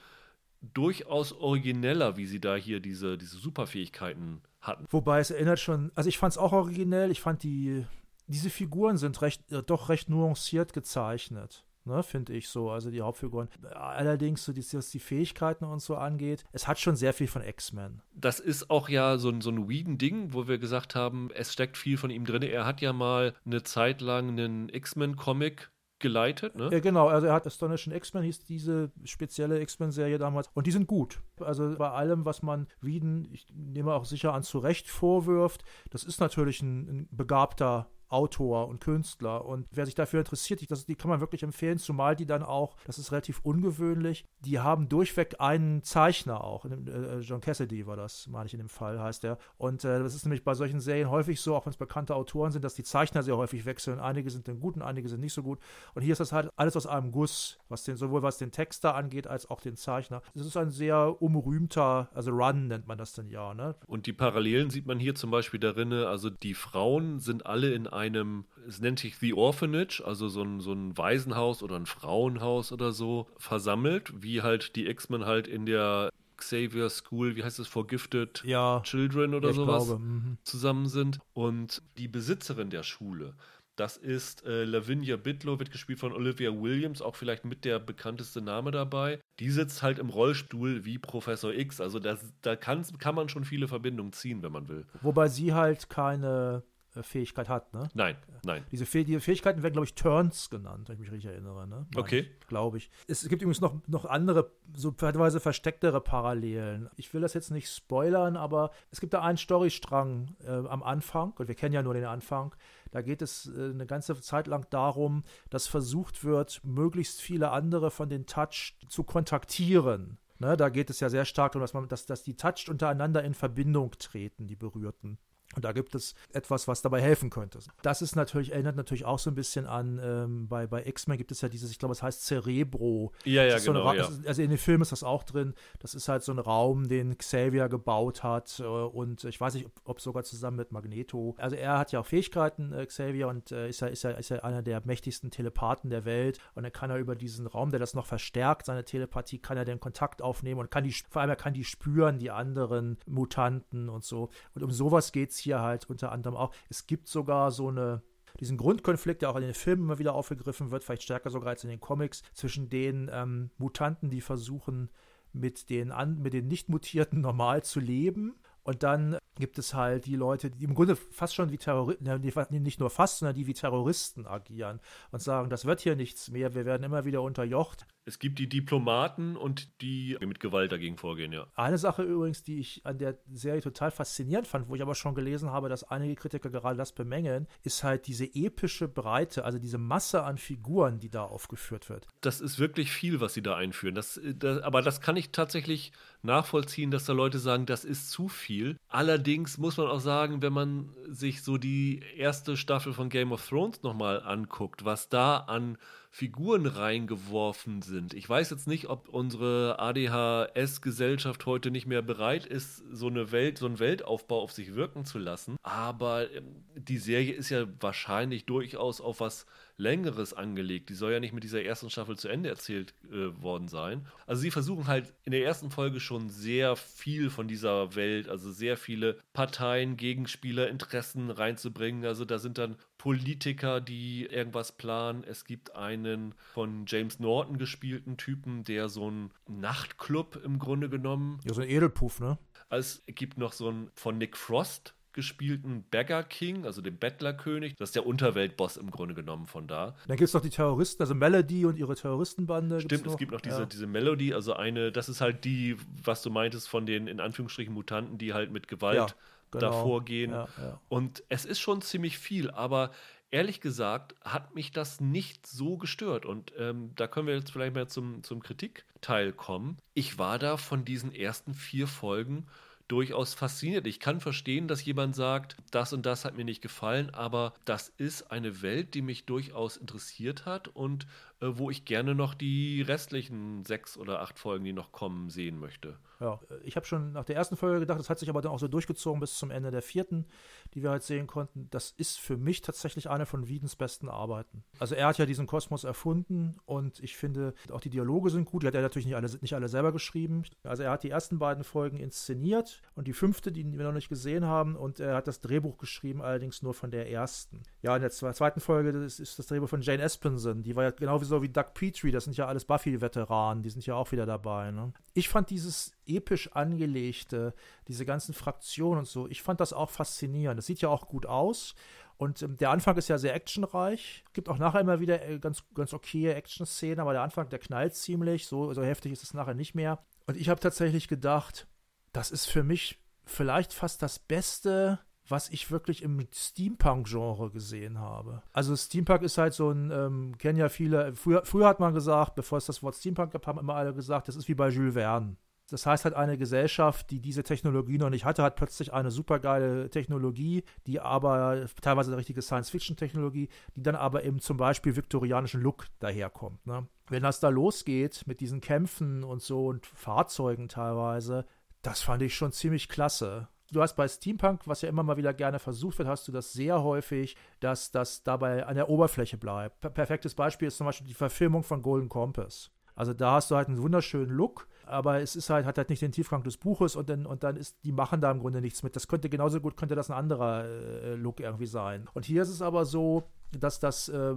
durchaus origineller, wie sie da hier diese, diese Superfähigkeiten hatten. Wobei es erinnert schon, also ich fand es auch originell, ich fand die diese Figuren sind recht, äh, doch recht nuanciert gezeichnet. Ne, finde ich so, also die Hauptfiguren. Allerdings, so die, was die Fähigkeiten und so angeht, es hat schon sehr viel von X-Men. Das ist auch ja so ein, so ein Whedon-Ding, wo wir gesagt haben, es steckt viel von ihm drin. Er hat ja mal eine Zeit lang einen X-Men-Comic geleitet, ne? Ja, genau, also er hat Astonishing X-Men, hieß diese spezielle X-Men-Serie damals. Und die sind gut. Also bei allem, was man Whedon, ich nehme auch sicher an, zu Recht vorwirft, das ist natürlich ein, ein begabter Autor und Künstler. Und wer sich dafür interessiert, das, die kann man wirklich empfehlen, zumal die dann auch, das ist relativ ungewöhnlich, die haben durchweg einen Zeichner auch. Äh, John Cassidy war das, meine ich in dem Fall, heißt er. Und äh, das ist nämlich bei solchen Serien häufig so, auch wenn es bekannte Autoren sind, dass die Zeichner sehr häufig wechseln. Einige sind dann gut und einige sind nicht so gut. Und hier ist das halt alles aus einem Guss, was den, sowohl was den Texter angeht, als auch den Zeichner. Das ist ein sehr umrühmter, also Run nennt man das dann ja. Ne? Und die Parallelen sieht man hier zum Beispiel darin, also die Frauen sind alle in einem einem, es nennt sich The Orphanage, also so ein, so ein Waisenhaus oder ein Frauenhaus oder so, versammelt, wie halt die X-Men halt in der Xavier School, wie heißt es, Forgifted ja, Children oder sowas, mhm. zusammen sind. Und die Besitzerin der Schule, das ist äh, Lavinia Bitlow, wird gespielt von Olivia Williams, auch vielleicht mit der bekannteste Name dabei. Die sitzt halt im Rollstuhl wie Professor X. Also das, da kann, kann man schon viele Verbindungen ziehen, wenn man will. Wobei sie halt keine Fähigkeit hat, ne? Nein, nein. Diese Fäh die Fähigkeiten werden, glaube ich, Turns genannt, wenn ich mich richtig erinnere, ne? Okay. Glaube ich. Es gibt übrigens noch, noch andere, so teilweise verstecktere Parallelen. Ich will das jetzt nicht spoilern, aber es gibt da einen Storystrang äh, am Anfang, und wir kennen ja nur den Anfang. Da geht es äh, eine ganze Zeit lang darum, dass versucht wird, möglichst viele andere von den Touch zu kontaktieren. Ne, da geht es ja sehr stark darum, dass, man, dass, dass die Touched untereinander in Verbindung treten, die Berührten. Und da gibt es etwas, was dabei helfen könnte. Das ist natürlich, erinnert natürlich auch so ein bisschen an, ähm, bei, bei X-Men gibt es ja dieses, ich glaube, es heißt Cerebro. Ja, ja, so genau. Eine, ja. Ist, also in den Filmen ist das auch drin. Das ist halt so ein Raum, den Xavier gebaut hat. Äh, und ich weiß nicht, ob, ob, sogar zusammen mit Magneto. Also er hat ja auch Fähigkeiten, äh, Xavier, und äh, ist, ja, ist, ja, ist ja einer der mächtigsten Telepathen der Welt. Und er kann er über diesen Raum, der das noch verstärkt, seine Telepathie, kann er den Kontakt aufnehmen und kann die, vor allem er kann die spüren, die anderen Mutanten und so. Und um sowas geht es hier halt unter anderem auch. Es gibt sogar so eine diesen Grundkonflikt, der auch in den Filmen immer wieder aufgegriffen wird, vielleicht stärker sogar als in den Comics, zwischen den ähm, Mutanten, die versuchen, mit den, mit den nicht mutierten *laughs* normal zu leben und dann gibt es halt die Leute, die im Grunde fast schon wie Terroristen, nicht nur fast, sondern die wie Terroristen agieren und sagen, das wird hier nichts mehr, wir werden immer wieder unterjocht. Es gibt die Diplomaten und die mit Gewalt dagegen vorgehen, ja. Eine Sache übrigens, die ich an der Serie total faszinierend fand, wo ich aber schon gelesen habe, dass einige Kritiker gerade das bemängeln, ist halt diese epische Breite, also diese Masse an Figuren, die da aufgeführt wird. Das ist wirklich viel, was sie da einführen. Das, das, aber das kann ich tatsächlich nachvollziehen, dass da Leute sagen, das ist zu viel. Allerdings muss man auch sagen, wenn man sich so die erste Staffel von Game of Thrones nochmal anguckt, was da an Figuren reingeworfen sind. Ich weiß jetzt nicht, ob unsere ADHS-Gesellschaft heute nicht mehr bereit ist, so eine Welt, so einen Weltaufbau auf sich wirken zu lassen. Aber ähm, die Serie ist ja wahrscheinlich durchaus auf was Längeres angelegt. Die soll ja nicht mit dieser ersten Staffel zu Ende erzählt äh, worden sein. Also sie versuchen halt in der ersten Folge schon sehr viel von dieser Welt, also sehr viele Parteien, Gegenspieler, Interessen reinzubringen. Also da sind dann Politiker, die irgendwas planen. Es gibt einen von James Norton gespielten Typen, der so einen Nachtclub im Grunde genommen. Ja, so ein Edelpuff, ne? Es gibt noch so einen von Nick Frost gespielten Beggar King, also den Bettlerkönig. Das ist der Unterweltboss im Grunde genommen von da. Dann gibt es noch die Terroristen, also Melody und ihre Terroristenbande. Stimmt, es gibt noch diese, ja. diese Melody, also eine, das ist halt die, was du meintest, von den in Anführungsstrichen Mutanten, die halt mit Gewalt ja, genau. davor gehen. Ja, und es ist schon ziemlich viel, aber ehrlich gesagt hat mich das nicht so gestört. Und ähm, da können wir jetzt vielleicht mal zum, zum Kritikteil kommen. Ich war da von diesen ersten vier Folgen durchaus fasziniert. Ich kann verstehen, dass jemand sagt, das und das hat mir nicht gefallen, aber das ist eine Welt, die mich durchaus interessiert hat und äh, wo ich gerne noch die restlichen sechs oder acht Folgen, die noch kommen, sehen möchte. Ja, ich habe schon nach der ersten Folge gedacht, das hat sich aber dann auch so durchgezogen bis zum Ende der vierten, die wir halt sehen konnten. Das ist für mich tatsächlich eine von Wiedens besten Arbeiten. Also er hat ja diesen Kosmos erfunden und ich finde, auch die Dialoge sind gut. Die hat er natürlich nicht alle, nicht alle selber geschrieben. Also er hat die ersten beiden Folgen inszeniert und die fünfte, die wir noch nicht gesehen haben, und er hat das Drehbuch geschrieben, allerdings nur von der ersten. Ja, in der zweiten Folge das ist das Drehbuch von Jane Espenson. Die war ja genau wie so wie Doug Petrie, das sind ja alles Buffy-Veteranen, die sind ja auch wieder dabei. Ne? Ich fand dieses episch angelegte, diese ganzen Fraktionen und so, ich fand das auch faszinierend. Das sieht ja auch gut aus. Und ähm, der Anfang ist ja sehr actionreich. Gibt auch nachher immer wieder äh, ganz, ganz okaye Action-Szenen, aber der Anfang, der knallt ziemlich. So, so heftig ist es nachher nicht mehr. Und ich habe tatsächlich gedacht, das ist für mich vielleicht fast das Beste, was ich wirklich im Steampunk-Genre gesehen habe. Also Steampunk ist halt so ein, ähm, kennen ja viele, früher, früher hat man gesagt, bevor es das Wort Steampunk gab, haben immer alle gesagt, das ist wie bei Jules Verne. Das heißt halt, eine Gesellschaft, die diese Technologie noch nicht hatte, hat plötzlich eine supergeile Technologie, die aber teilweise eine richtige Science-Fiction-Technologie, die dann aber eben zum Beispiel viktorianischen Look daherkommt. Ne? Wenn das da losgeht mit diesen Kämpfen und so und Fahrzeugen teilweise, das fand ich schon ziemlich klasse du hast bei Steampunk, was ja immer mal wieder gerne versucht wird, hast du das sehr häufig, dass das dabei an der Oberfläche bleibt. Perfektes Beispiel ist zum Beispiel die Verfilmung von Golden Compass. Also da hast du halt einen wunderschönen Look, aber es ist halt, hat halt nicht den Tiefgang des Buches und dann, und dann ist, die machen da im Grunde nichts mit. Das könnte genauso gut, könnte das ein anderer äh, Look irgendwie sein. Und hier ist es aber so, dass das äh,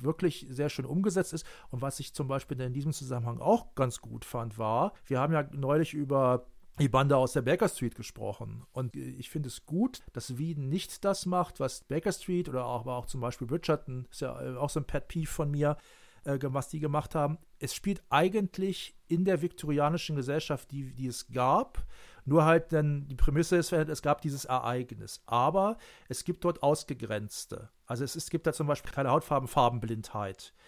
wirklich sehr schön umgesetzt ist. Und was ich zum Beispiel in diesem Zusammenhang auch ganz gut fand, war, wir haben ja neulich über die Bande aus der Baker Street gesprochen. Und ich finde es gut, dass Wieden nicht das macht, was Baker Street oder auch, aber auch zum Beispiel Bridgerton, ist ja äh, auch so ein Pet Peeve von mir, äh, was die gemacht haben. Es spielt eigentlich in der viktorianischen Gesellschaft, die, die es gab. Nur halt dann, die Prämisse ist, es gab dieses Ereignis. Aber es gibt dort Ausgegrenzte. Also es, es gibt da zum Beispiel keine Hautfarben,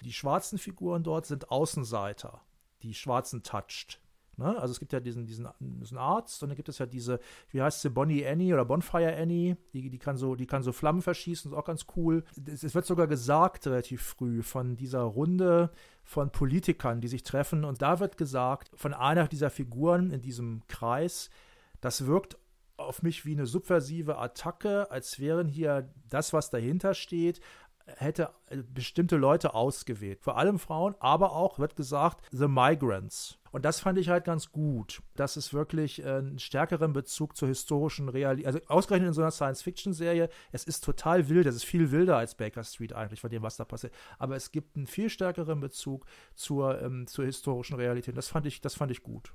Die schwarzen Figuren dort sind Außenseiter, die Schwarzen touched. Ne? Also es gibt ja diesen, diesen, diesen Arzt und dann gibt es ja diese, wie heißt sie, Bonnie Annie oder Bonfire Annie, die, die, kann, so, die kann so Flammen verschießen, ist auch ganz cool. Es, es wird sogar gesagt relativ früh von dieser Runde von Politikern, die sich treffen und da wird gesagt von einer dieser Figuren in diesem Kreis, das wirkt auf mich wie eine subversive Attacke, als wären hier das, was dahinter steht, hätte bestimmte Leute ausgewählt. Vor allem Frauen, aber auch, wird gesagt, The Migrants. Und das fand ich halt ganz gut, dass es wirklich äh, einen stärkeren Bezug zur historischen Realität, also ausgerechnet in so einer Science-Fiction-Serie, es ist total wild, es ist viel wilder als Baker Street eigentlich, von dem, was da passiert. Aber es gibt einen viel stärkeren Bezug zur, ähm, zur historischen Realität. Das fand ich, das fand ich gut.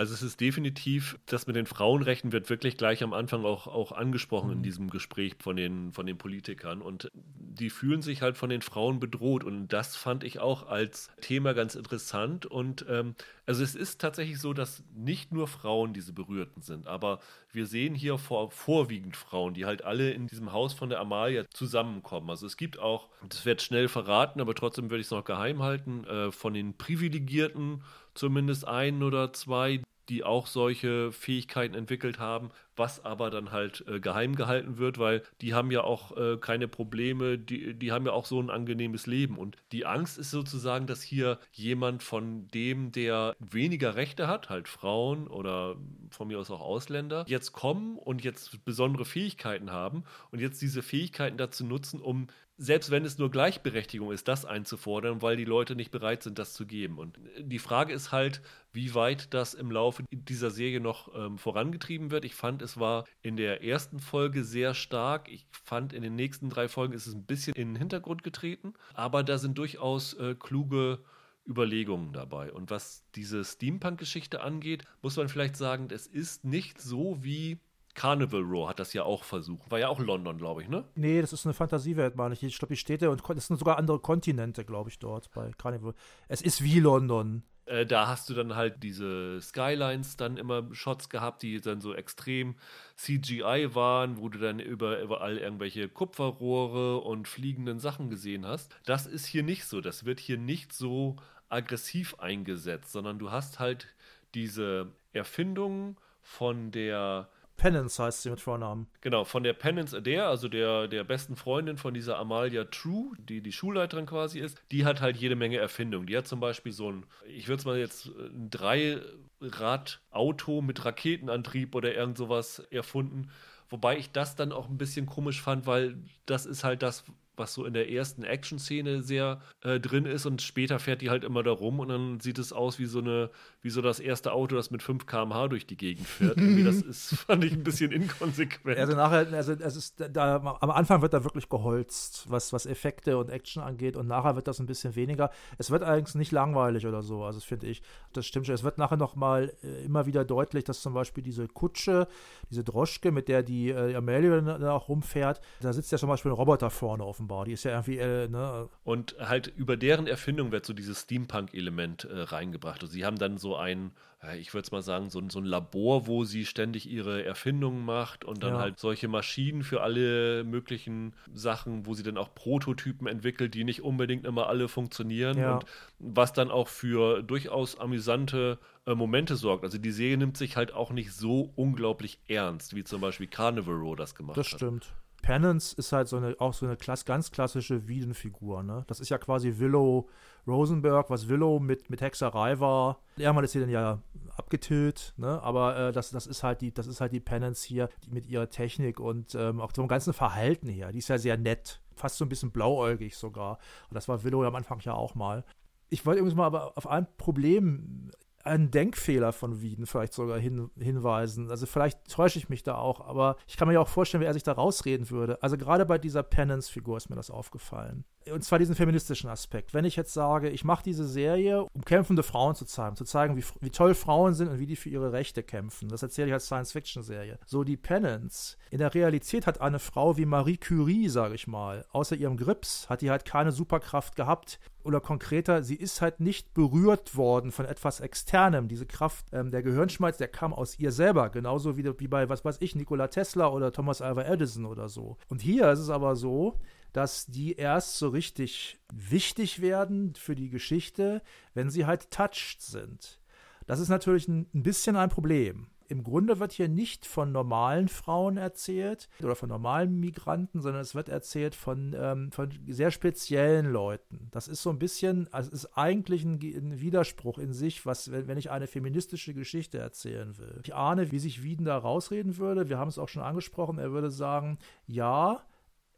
Also es ist definitiv, das mit den Frauenrechten wird wirklich gleich am Anfang auch, auch angesprochen mhm. in diesem Gespräch von den, von den Politikern. Und die fühlen sich halt von den Frauen bedroht. Und das fand ich auch als Thema ganz interessant. Und ähm, also es ist tatsächlich so, dass nicht nur Frauen diese Berührten sind, aber wir sehen hier vor, vorwiegend Frauen, die halt alle in diesem Haus von der Amalia zusammenkommen. Also es gibt auch, das wird schnell verraten, aber trotzdem würde ich es noch geheim halten, äh, von den Privilegierten zumindest ein oder zwei, die auch solche Fähigkeiten entwickelt haben, was aber dann halt äh, geheim gehalten wird, weil die haben ja auch äh, keine Probleme, die, die haben ja auch so ein angenehmes Leben. Und die Angst ist sozusagen, dass hier jemand von dem, der weniger Rechte hat, halt Frauen oder von mir aus auch Ausländer, jetzt kommen und jetzt besondere Fähigkeiten haben und jetzt diese Fähigkeiten dazu nutzen, um selbst wenn es nur Gleichberechtigung ist, das einzufordern, weil die Leute nicht bereit sind, das zu geben. Und die Frage ist halt, wie weit das im Laufe dieser Serie noch ähm, vorangetrieben wird. Ich fand, es war in der ersten Folge sehr stark. Ich fand, in den nächsten drei Folgen ist es ein bisschen in den Hintergrund getreten. Aber da sind durchaus äh, kluge Überlegungen dabei. Und was diese Steampunk-Geschichte angeht, muss man vielleicht sagen, es ist nicht so wie Carnival Row hat das ja auch versucht. War ja auch London, glaube ich, ne? Nee, das ist eine Fantasiewelt, meine ich. Ich glaube, die Städte und es sind sogar andere Kontinente, glaube ich, dort bei Carnival. Es ist wie London. Äh, da hast du dann halt diese Skylines dann immer Shots gehabt, die dann so extrem CGI waren, wo du dann über, überall irgendwelche Kupferrohre und fliegenden Sachen gesehen hast. Das ist hier nicht so. Das wird hier nicht so aggressiv eingesetzt, sondern du hast halt diese Erfindungen von der Penance heißt sie mit Vornamen. Genau, von der Penance Adair, also der, der besten Freundin von dieser Amalia True, die die Schulleiterin quasi ist, die hat halt jede Menge Erfindungen. Die hat zum Beispiel so ein, ich würde es mal jetzt, ein Dreirad-Auto mit Raketenantrieb oder irgend sowas erfunden. Wobei ich das dann auch ein bisschen komisch fand, weil das ist halt das, was so in der ersten Action-Szene sehr äh, drin ist und später fährt die halt immer da rum und dann sieht es aus wie so eine, wie so das erste Auto, das mit 5 km/h durch die Gegend fährt. Irgendwie das ist, *laughs* fand ich ein bisschen inkonsequent. Also nachher, also es ist da, am Anfang wird da wirklich geholzt, was, was Effekte und Action angeht und nachher wird das ein bisschen weniger. Es wird allerdings nicht langweilig oder so, also finde ich, das stimmt schon. Es wird nachher noch mal äh, immer wieder deutlich, dass zum Beispiel diese Kutsche, diese Droschke, mit der die äh, Amelia dann auch rumfährt, da sitzt ja zum Beispiel ein Roboter vorne offenbar offenbar. Die ist ja irgendwie, äh, ne? Und halt über deren Erfindung wird so dieses Steampunk-Element äh, reingebracht. Und sie haben dann so ein, ich würde es mal sagen, so, so, ein Labor, wo sie ständig ihre Erfindungen macht und dann ja. halt solche Maschinen für alle möglichen Sachen, wo sie dann auch Prototypen entwickelt, die nicht unbedingt immer alle funktionieren. Ja. Und was dann auch für durchaus amüsante äh, Momente sorgt. Also die Serie nimmt sich halt auch nicht so unglaublich ernst, wie zum Beispiel Carnival Row das gemacht das hat. Das stimmt. Penance ist halt so eine, auch so eine Klass, ganz klassische Wiedenfigur. Ne? Das ist ja quasi Willow Rosenberg, was Willow mit, mit Hexerei war. Irgendwann ist sie dann ja abgetillt, ne? aber äh, das, das, ist halt die, das ist halt die Penance hier die mit ihrer Technik und ähm, auch vom ganzen Verhalten her. Die ist ja sehr nett, fast so ein bisschen blauäugig sogar. Und das war Willow am Anfang ja auch mal. Ich wollte übrigens mal aber auf ein Problem einen Denkfehler von Wieden vielleicht sogar hin, hinweisen. Also vielleicht täusche ich mich da auch, aber ich kann mir ja auch vorstellen, wie er sich da rausreden würde. Also gerade bei dieser Penance-Figur ist mir das aufgefallen. Und zwar diesen feministischen Aspekt. Wenn ich jetzt sage, ich mache diese Serie, um kämpfende Frauen zu zeigen, zu zeigen, wie, wie toll Frauen sind und wie die für ihre Rechte kämpfen. Das erzähle ich als Science-Fiction-Serie. So die Penance. In der Realität hat eine Frau wie Marie Curie, sage ich mal, außer ihrem Grips, hat die halt keine Superkraft gehabt, oder konkreter, sie ist halt nicht berührt worden von etwas Externem. Diese Kraft, ähm, der Gehirnschmalz, der kam aus ihr selber, genauso wie, wie bei, was weiß ich, Nikola Tesla oder Thomas Alva Edison oder so. Und hier ist es aber so, dass die erst so richtig wichtig werden für die Geschichte, wenn sie halt touched sind. Das ist natürlich ein, ein bisschen ein Problem im Grunde wird hier nicht von normalen Frauen erzählt oder von normalen Migranten, sondern es wird erzählt von, ähm, von sehr speziellen Leuten. Das ist so ein bisschen, also es ist eigentlich ein, ein, Widerspruch in sich, was, wenn, wenn ich eine feministische Geschichte erzählen will. Ich ahne, wie sich Wieden da rausreden würde. Wir haben es auch schon angesprochen. Er würde sagen, ja,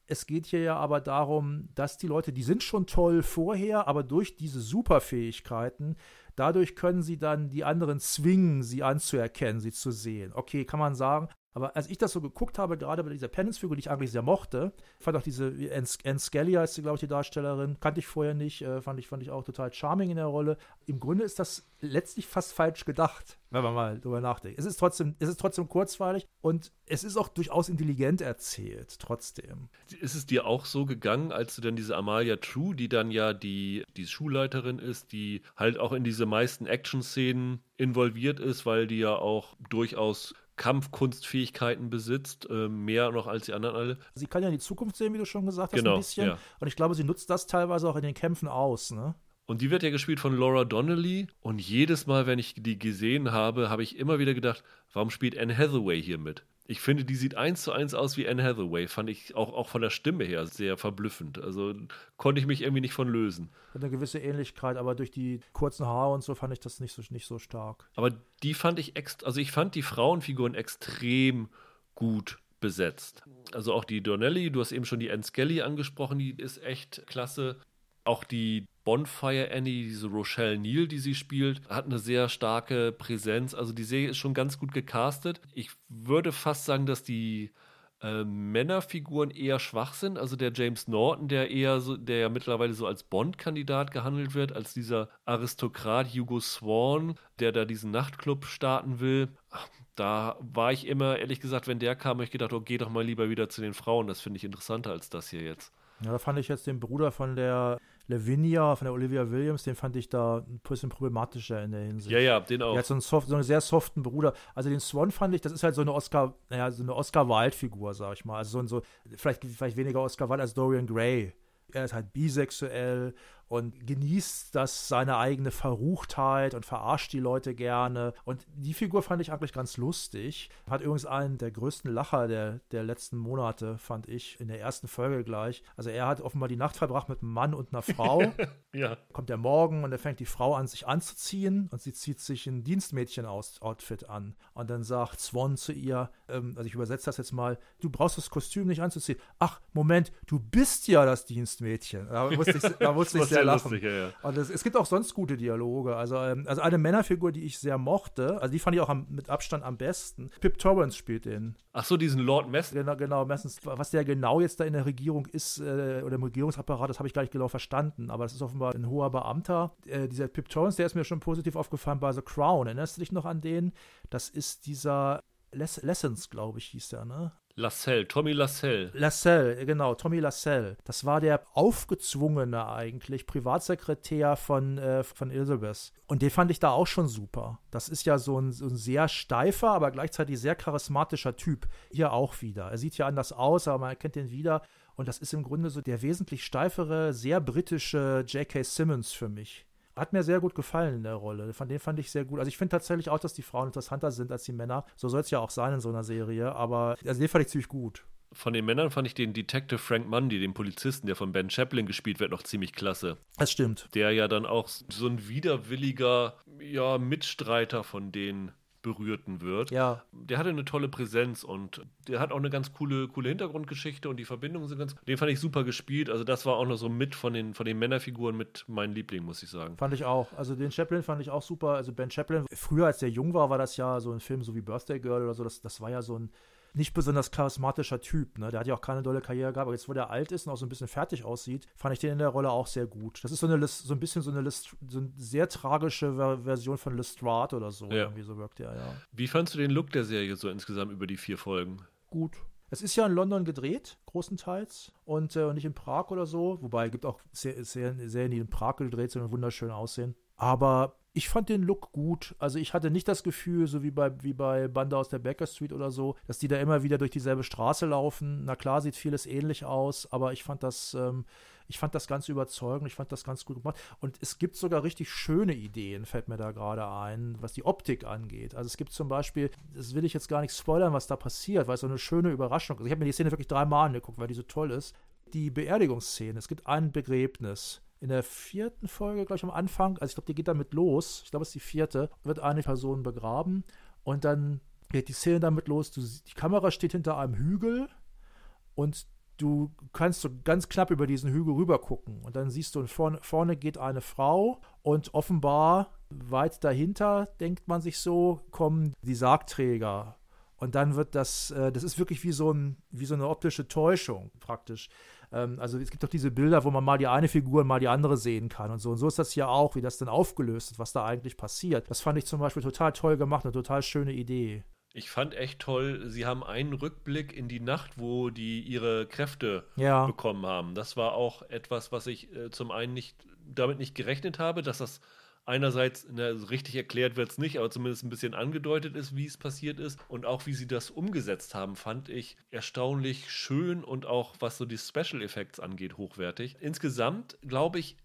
es geht hier ja aber darum, dass die Leute, die sind schon toll vorher, aber durch diese Superfähigkeiten Dadurch können sie dann die anderen zwingen, sie anzuerkennen, sie zu sehen. Okay, kann man sagen. Aber als ich das so geguckt habe, gerade bei dieser Penance-Figur, die ich eigentlich sehr mochte, fand auch diese Anne Skelly heißt sie, glaube ich, die Darstellerin, kannte ich vorher nicht, äh, fand, ich, fand ich auch total charming in der Rolle. Im Grunde ist das letztlich fast falsch gedacht, wenn man mal drüber nachdenkt. Es ist trotzdem, es ist trotzdem kurzweilig und es ist auch durchaus intelligent erzählt, trotzdem. Ist es dir auch so gegangen, als du dann diese Amalia True, die dann ja die, die Schulleiterin ist, die halt auch in diese meisten Action-Szenen involviert ist, weil die ja auch durchaus Kampfkunstfähigkeiten besitzt, äh, mehr noch als die anderen alle. Sie kann ja in die Zukunft sehen, wie du schon gesagt hast, genau, ein bisschen. Ja. Und ich glaube, sie nutzt das teilweise auch in den Kämpfen aus, ne? Und die wird ja gespielt von Laura Donnelly. Und jedes Mal, wenn ich die gesehen habe, habe ich immer wieder gedacht, warum spielt Anne Hathaway hier mit? Ich finde, die sieht eins zu eins aus wie Anne Hathaway. Fand ich auch, auch von der Stimme her sehr verblüffend. Also konnte ich mich irgendwie nicht von lösen. Hat eine gewisse Ähnlichkeit, aber durch die kurzen Haare und so fand ich das nicht so, nicht so stark. Aber die fand ich extra, also ich fand die Frauenfiguren extrem gut besetzt. Also auch die Donnelly, du hast eben schon die Anne Skelly angesprochen, die ist echt klasse. Auch die Bonfire Annie, diese Rochelle Neal, die sie spielt, hat eine sehr starke Präsenz. Also die Serie ist schon ganz gut gecastet. Ich würde fast sagen, dass die äh, Männerfiguren eher schwach sind. Also der James Norton, der eher so, der ja mittlerweile so als Bond-Kandidat gehandelt wird, als dieser Aristokrat Hugo Swan, der da diesen Nachtclub starten will. Da war ich immer, ehrlich gesagt, wenn der kam, habe ich gedacht, oh, geh doch mal lieber wieder zu den Frauen. Das finde ich interessanter als das hier jetzt. Ja, da fand ich jetzt den Bruder von der Lavinia, von der Olivia Williams, den fand ich da ein bisschen problematischer in der Hinsicht. Ja, ja, den auch. Der hat so einen, soft, so einen sehr soften Bruder. Also den Swan fand ich, das ist halt so eine Oscar, naja, so eine Oscar-Wilde-Figur, sag ich mal. Also so, so vielleicht, vielleicht weniger Oscar Wilde als Dorian Gray. Er ist halt bisexuell und genießt das seine eigene Verruchtheit und verarscht die Leute gerne. Und die Figur fand ich eigentlich ganz lustig. Hat übrigens einen der größten Lacher der, der letzten Monate, fand ich, in der ersten Folge gleich. Also er hat offenbar die Nacht verbracht mit einem Mann und einer Frau. *laughs* ja. Kommt der Morgen und er fängt die Frau an, sich anzuziehen und sie zieht sich ein Dienstmädchen-Outfit an. Und dann sagt Swan zu ihr, ähm, also ich übersetze das jetzt mal, du brauchst das Kostüm nicht anzuziehen. Ach, Moment, du bist ja das Dienstmädchen. Da musste ich, da musste ich *laughs* sehr lachen. Lustig, ja, ja. Und es, es, gibt auch sonst gute Dialoge. Also, ähm, also eine Männerfigur, die ich sehr mochte, also die fand ich auch am, mit Abstand am besten. Pip Torrance spielt den. Ach so, diesen Lord Messens. Genau, genau, Messens. Was der genau jetzt da in der Regierung ist äh, oder im Regierungsapparat, das habe ich gar nicht genau verstanden. Aber das ist offenbar ein hoher Beamter. Äh, dieser Pip Torrance, der ist mir schon positiv aufgefallen bei The Crown. Erinnerst du dich noch an den? Das ist dieser Les Lessons, glaube ich, hieß der, ne? Lassell, Tommy Lassell. Lassell, genau, Tommy Lassell. Das war der aufgezwungene eigentlich Privatsekretär von, äh, von Elizabeth. Und den fand ich da auch schon super. Das ist ja so ein, so ein sehr steifer, aber gleichzeitig sehr charismatischer Typ. Hier auch wieder. Er sieht ja anders aus, aber man erkennt ihn wieder. Und das ist im Grunde so der wesentlich steifere, sehr britische J.K. Simmons für mich. Hat mir sehr gut gefallen in der Rolle. Von dem fand ich sehr gut. Also ich finde tatsächlich auch, dass die Frauen interessanter sind als die Männer. So soll es ja auch sein in so einer Serie. Aber also den fand ich ziemlich gut. Von den Männern fand ich den Detective Frank Mundy, den Polizisten, der von Ben Chaplin gespielt wird, noch ziemlich klasse. Das stimmt. Der ja dann auch so ein widerwilliger ja, Mitstreiter von denen Berührten wird. Ja. Der hatte eine tolle Präsenz und der hat auch eine ganz coole, coole Hintergrundgeschichte und die Verbindungen sind ganz. Den fand ich super gespielt. Also, das war auch noch so mit von den, von den Männerfiguren mit meinem Liebling, muss ich sagen. Fand ich auch. Also, den Chaplin fand ich auch super. Also, Ben Chaplin, früher als der jung war, war das ja so ein Film so wie Birthday Girl oder so. Das, das war ja so ein nicht besonders charismatischer Typ. Ne? Der hat ja auch keine dolle Karriere gehabt, aber jetzt, wo der alt ist und auch so ein bisschen fertig aussieht, fand ich den in der Rolle auch sehr gut. Das ist so, eine so ein bisschen so eine, List, so eine sehr tragische Version von Lestrade oder so. Ja. Irgendwie so wirkt der, ja. Wie fandst du den Look der Serie so insgesamt über die vier Folgen? Gut. Es ist ja in London gedreht, großenteils, und äh, nicht in Prag oder so. Wobei es gibt auch Serien, die in Prag gedreht sind und wunderschön aussehen. Aber ich fand den Look gut. Also ich hatte nicht das Gefühl, so wie bei, wie bei Bande aus der Baker Street oder so, dass die da immer wieder durch dieselbe Straße laufen. Na klar, sieht vieles ähnlich aus, aber ich fand das, ähm, ich fand das ganz überzeugend, ich fand das ganz gut gemacht. Und es gibt sogar richtig schöne Ideen, fällt mir da gerade ein, was die Optik angeht. Also es gibt zum Beispiel, das will ich jetzt gar nicht spoilern, was da passiert, weil es so eine schöne Überraschung ist. Ich habe mir die Szene wirklich dreimal angeguckt, weil die so toll ist. Die Beerdigungsszene, es gibt ein Begräbnis in der vierten Folge, glaube ich, am Anfang, also ich glaube, die geht damit los, ich glaube, es ist die vierte, wird eine Person begraben und dann geht die Szene damit los, du, die Kamera steht hinter einem Hügel und du kannst so ganz knapp über diesen Hügel rüber gucken und dann siehst du, vorne, vorne geht eine Frau und offenbar weit dahinter, denkt man sich so, kommen die Sargträger und dann wird das, äh, das ist wirklich wie so, ein, wie so eine optische Täuschung praktisch. Ähm, also es gibt doch diese Bilder, wo man mal die eine Figur und mal die andere sehen kann und so. Und so ist das hier auch, wie das dann aufgelöst ist, was da eigentlich passiert. Das fand ich zum Beispiel total toll gemacht, eine total schöne Idee. Ich fand echt toll, sie haben einen Rückblick in die Nacht, wo die ihre Kräfte ja. bekommen haben. Das war auch etwas, was ich äh, zum einen nicht damit nicht gerechnet habe, dass das einerseits na, richtig erklärt wird es nicht, aber zumindest ein bisschen angedeutet ist, wie es passiert ist. Und auch wie sie das umgesetzt haben, fand ich erstaunlich schön und auch was so die Special Effects angeht, hochwertig. Insgesamt, glaube ich,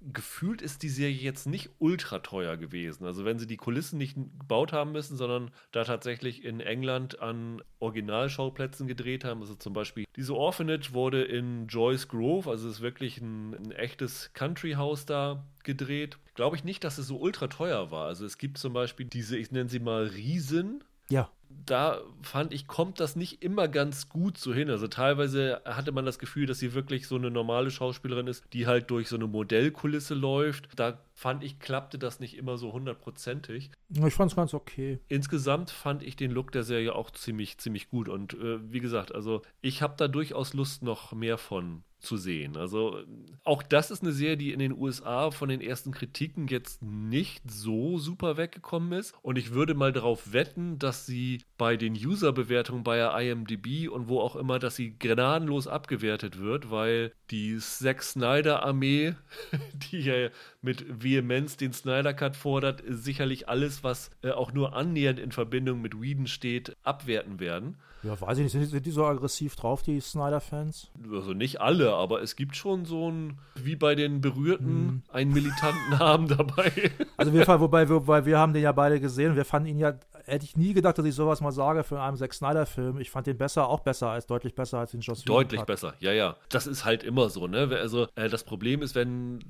gefühlt ist die Serie jetzt nicht ultra teuer gewesen. Also wenn sie die Kulissen nicht gebaut haben müssen, sondern da tatsächlich in England an Originalschauplätzen gedreht haben. Also zum Beispiel diese Orphanage wurde in Joyce Grove, also ist wirklich ein, ein echtes Country House da gedreht. Glaube ich nicht, dass es so ultra teuer war. Also es gibt zum Beispiel diese, ich nenne sie mal Riesen. Ja da fand ich, kommt das nicht immer ganz gut so hin. Also teilweise hatte man das Gefühl, dass sie wirklich so eine normale Schauspielerin ist, die halt durch so eine Modellkulisse läuft. Da fand ich, klappte das nicht immer so hundertprozentig. Ich fand es ganz okay. Insgesamt fand ich den Look der Serie auch ziemlich, ziemlich gut. Und äh, wie gesagt, also ich habe da durchaus Lust, noch mehr von zu sehen. Also auch das ist eine Serie, die in den USA von den ersten Kritiken jetzt nicht so super weggekommen ist. Und ich würde mal darauf wetten, dass sie bei den User-Bewertungen bei IMDb und wo auch immer, dass sie gnadenlos abgewertet wird, weil die Zack Snyder-Armee, *laughs* die ja mit Vehemenz den Snyder Cut fordert, sicherlich alles, was äh, auch nur annähernd in Verbindung mit Whedon steht, abwerten werden. Ja, weiß ich nicht. Sind die, sind die so aggressiv drauf, die Snyder-Fans? Also nicht alle, aber es gibt schon so ein, wie bei den Berührten, hm. einen militanten Namen *laughs* dabei. Also wir, wobei, wobei wir haben den ja beide gesehen. Wir fanden ihn ja hätte ich nie gedacht, dass ich sowas mal sage für einen Zack Snyder-Film. Ich fand den besser, auch besser als, deutlich besser als den Joss Whedon. Deutlich hat. besser, ja, ja. Das ist halt immer so, ne? Also äh, das Problem ist, wenn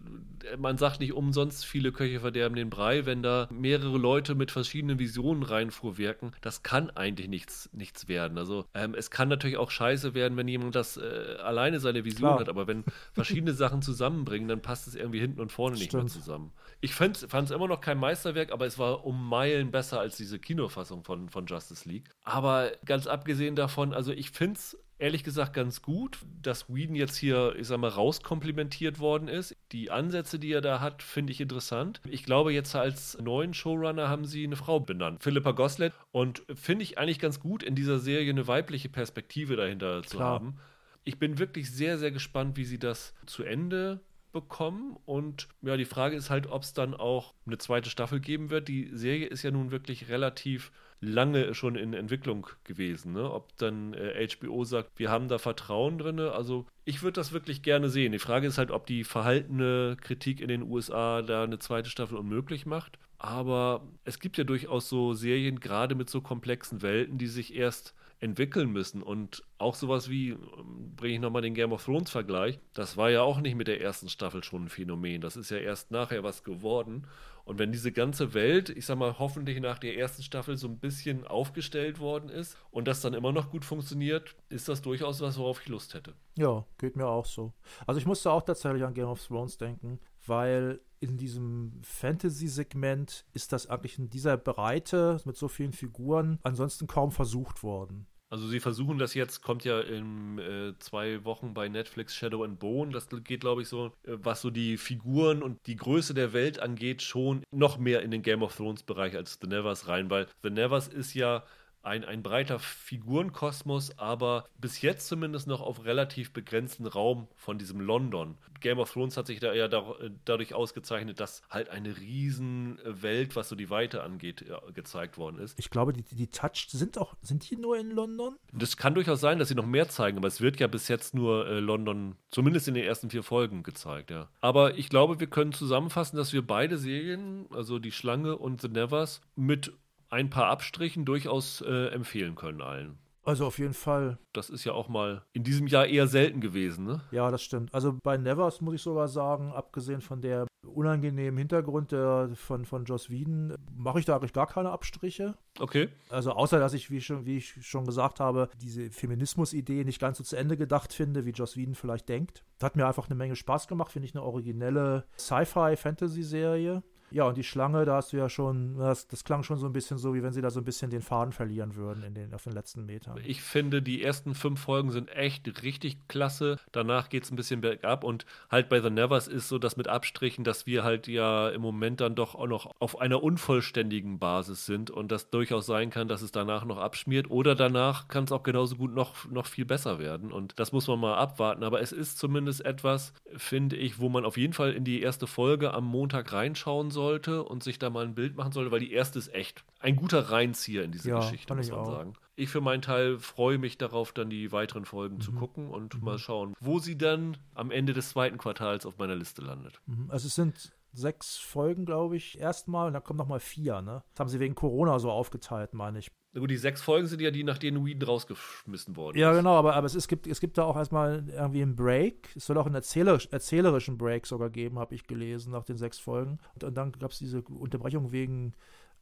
man sagt nicht umsonst, viele Köche verderben den Brei, wenn da mehrere Leute mit verschiedenen Visionen reinfuhrwerken, das kann eigentlich nichts, nichts werden. Also ähm, es kann natürlich auch scheiße werden, wenn jemand das äh, alleine seine Vision Klar. hat, aber wenn verschiedene *laughs* Sachen zusammenbringen, dann passt es irgendwie hinten und vorne nicht Stimmt. mehr zusammen. Ich fand es immer noch kein Meisterwerk, aber es war um Meilen besser als diese Kinofassung von, von Justice League. Aber ganz abgesehen davon, also ich finde es ehrlich gesagt ganz gut, dass Whedon jetzt hier, ich sag mal, rauskomplimentiert worden ist. Die Ansätze, die er da hat, finde ich interessant. Ich glaube, jetzt als neuen Showrunner haben sie eine Frau benannt, Philippa Goslet. Und finde ich eigentlich ganz gut, in dieser Serie eine weibliche Perspektive dahinter zu Klar. haben. Ich bin wirklich sehr, sehr gespannt, wie sie das zu Ende bekommen. Und ja, die Frage ist halt, ob es dann auch eine zweite Staffel geben wird. Die Serie ist ja nun wirklich relativ lange schon in Entwicklung gewesen. Ne? Ob dann äh, HBO sagt, wir haben da Vertrauen drin. Also ich würde das wirklich gerne sehen. Die Frage ist halt, ob die verhaltene Kritik in den USA da eine zweite Staffel unmöglich macht. Aber es gibt ja durchaus so Serien, gerade mit so komplexen Welten, die sich erst entwickeln müssen. Und auch sowas wie, ähm, bringe ich nochmal den Game of Thrones Vergleich, das war ja auch nicht mit der ersten Staffel schon ein Phänomen. Das ist ja erst nachher was geworden. Und wenn diese ganze Welt, ich sag mal, hoffentlich nach der ersten Staffel so ein bisschen aufgestellt worden ist und das dann immer noch gut funktioniert, ist das durchaus was, worauf ich Lust hätte. Ja, geht mir auch so. Also ich musste auch tatsächlich an Game of Thrones denken, weil in diesem Fantasy-Segment ist das eigentlich in dieser Breite mit so vielen Figuren ansonsten kaum versucht worden. Also sie versuchen das jetzt, kommt ja in äh, zwei Wochen bei Netflix Shadow and Bone. Das geht, glaube ich, so, äh, was so die Figuren und die Größe der Welt angeht, schon noch mehr in den Game of Thrones Bereich als The Nevers rein, weil The Nevers ist ja ein, ein breiter Figurenkosmos, aber bis jetzt zumindest noch auf relativ begrenzten Raum von diesem London. Game of Thrones hat sich da ja da, dadurch ausgezeichnet, dass halt eine riesen Welt, was so die Weite angeht, gezeigt worden ist. Ich glaube, die, die Touched sind auch, sind die nur in London? Das kann durchaus sein, dass sie noch mehr zeigen, aber es wird ja bis jetzt nur äh, London, zumindest in den ersten vier Folgen gezeigt, ja. Aber ich glaube, wir können zusammenfassen, dass wir beide Serien, also die Schlange und The Nevers, mit ein paar Abstrichen durchaus äh, empfehlen können allen. Also auf jeden Fall. Das ist ja auch mal in diesem Jahr eher selten gewesen, ne? Ja, das stimmt. Also bei Nevers muss ich sogar sagen, abgesehen von der unangenehmen Hintergrund der, von, von Joss Whedon, mache ich da eigentlich gar keine Abstriche. Okay. Also außer, dass ich, wie, schon, wie ich schon gesagt habe, diese Feminismus-Idee nicht ganz so zu Ende gedacht finde, wie Joss Whedon vielleicht denkt. Das hat mir einfach eine Menge Spaß gemacht, finde ich eine originelle Sci-Fi-Fantasy-Serie. Ja, und die Schlange, da hast du ja schon, das, das, klang schon so ein bisschen so, wie wenn sie da so ein bisschen den Faden verlieren würden in den, auf den letzten Metern. Ich finde, die ersten fünf Folgen sind echt richtig klasse. Danach geht es ein bisschen bergab und halt bei The Nevers ist so das mit Abstrichen, dass wir halt ja im Moment dann doch auch noch auf einer unvollständigen Basis sind und das durchaus sein kann, dass es danach noch abschmiert oder danach kann es auch genauso gut noch, noch viel besser werden und das muss man mal abwarten. Aber es ist zumindest etwas, finde ich, wo man auf jeden Fall in die erste Folge am Montag reinschauen sollte und sich da mal ein Bild machen sollte, weil die erste ist echt ein guter Reinzieher in diese ja, Geschichte, muss man auch. sagen. Ich für meinen Teil freue mich darauf, dann die weiteren Folgen mhm. zu gucken und mhm. mal schauen, wo sie dann am Ende des zweiten Quartals auf meiner Liste landet. Mhm. Also es sind sechs Folgen, glaube ich, erstmal und dann kommen nochmal vier, ne? Das haben sie wegen Corona so aufgeteilt, meine ich. Na gut, die sechs Folgen sind ja die, nach denen Whedon rausgeschmissen worden Ja, genau, aber, aber es, es, gibt, es gibt da auch erstmal irgendwie einen Break. Es soll auch einen erzählerisch, erzählerischen Break sogar geben, habe ich gelesen, nach den sechs Folgen. Und, und dann gab es diese Unterbrechung wegen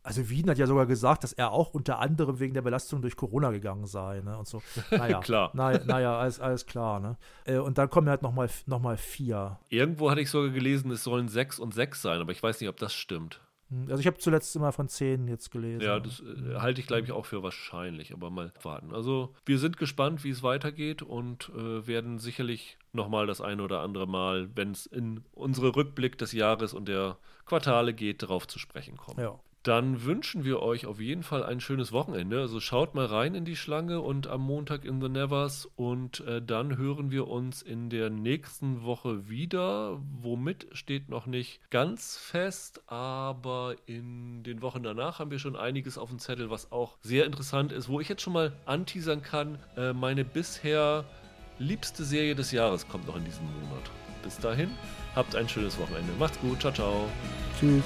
also Wien hat ja sogar gesagt, dass er auch unter anderem wegen der Belastung durch Corona gegangen sei. Ne? Und so. *laughs* Naja, klar. Na, naja, alles, alles klar. Ne? Äh, und dann kommen halt nochmal noch mal vier. Irgendwo hatte ich sogar gelesen, es sollen sechs und sechs sein, aber ich weiß nicht, ob das stimmt. Hm, also ich habe zuletzt immer von zehn jetzt gelesen. Ja, das äh, halte ich, glaube ich, auch für wahrscheinlich, aber mal warten. Also wir sind gespannt, wie es weitergeht und äh, werden sicherlich nochmal das eine oder andere Mal, wenn es in unsere Rückblick des Jahres und der Quartale geht, darauf zu sprechen kommen. Ja. Dann wünschen wir euch auf jeden Fall ein schönes Wochenende. Also schaut mal rein in die Schlange und am Montag in The Nevers und äh, dann hören wir uns in der nächsten Woche wieder. Womit steht noch nicht ganz fest, aber in den Wochen danach haben wir schon einiges auf dem Zettel, was auch sehr interessant ist, wo ich jetzt schon mal anteasern kann. Äh, meine bisher liebste Serie des Jahres kommt noch in diesem Monat. Bis dahin, habt ein schönes Wochenende. Macht's gut, ciao, ciao. Tschüss.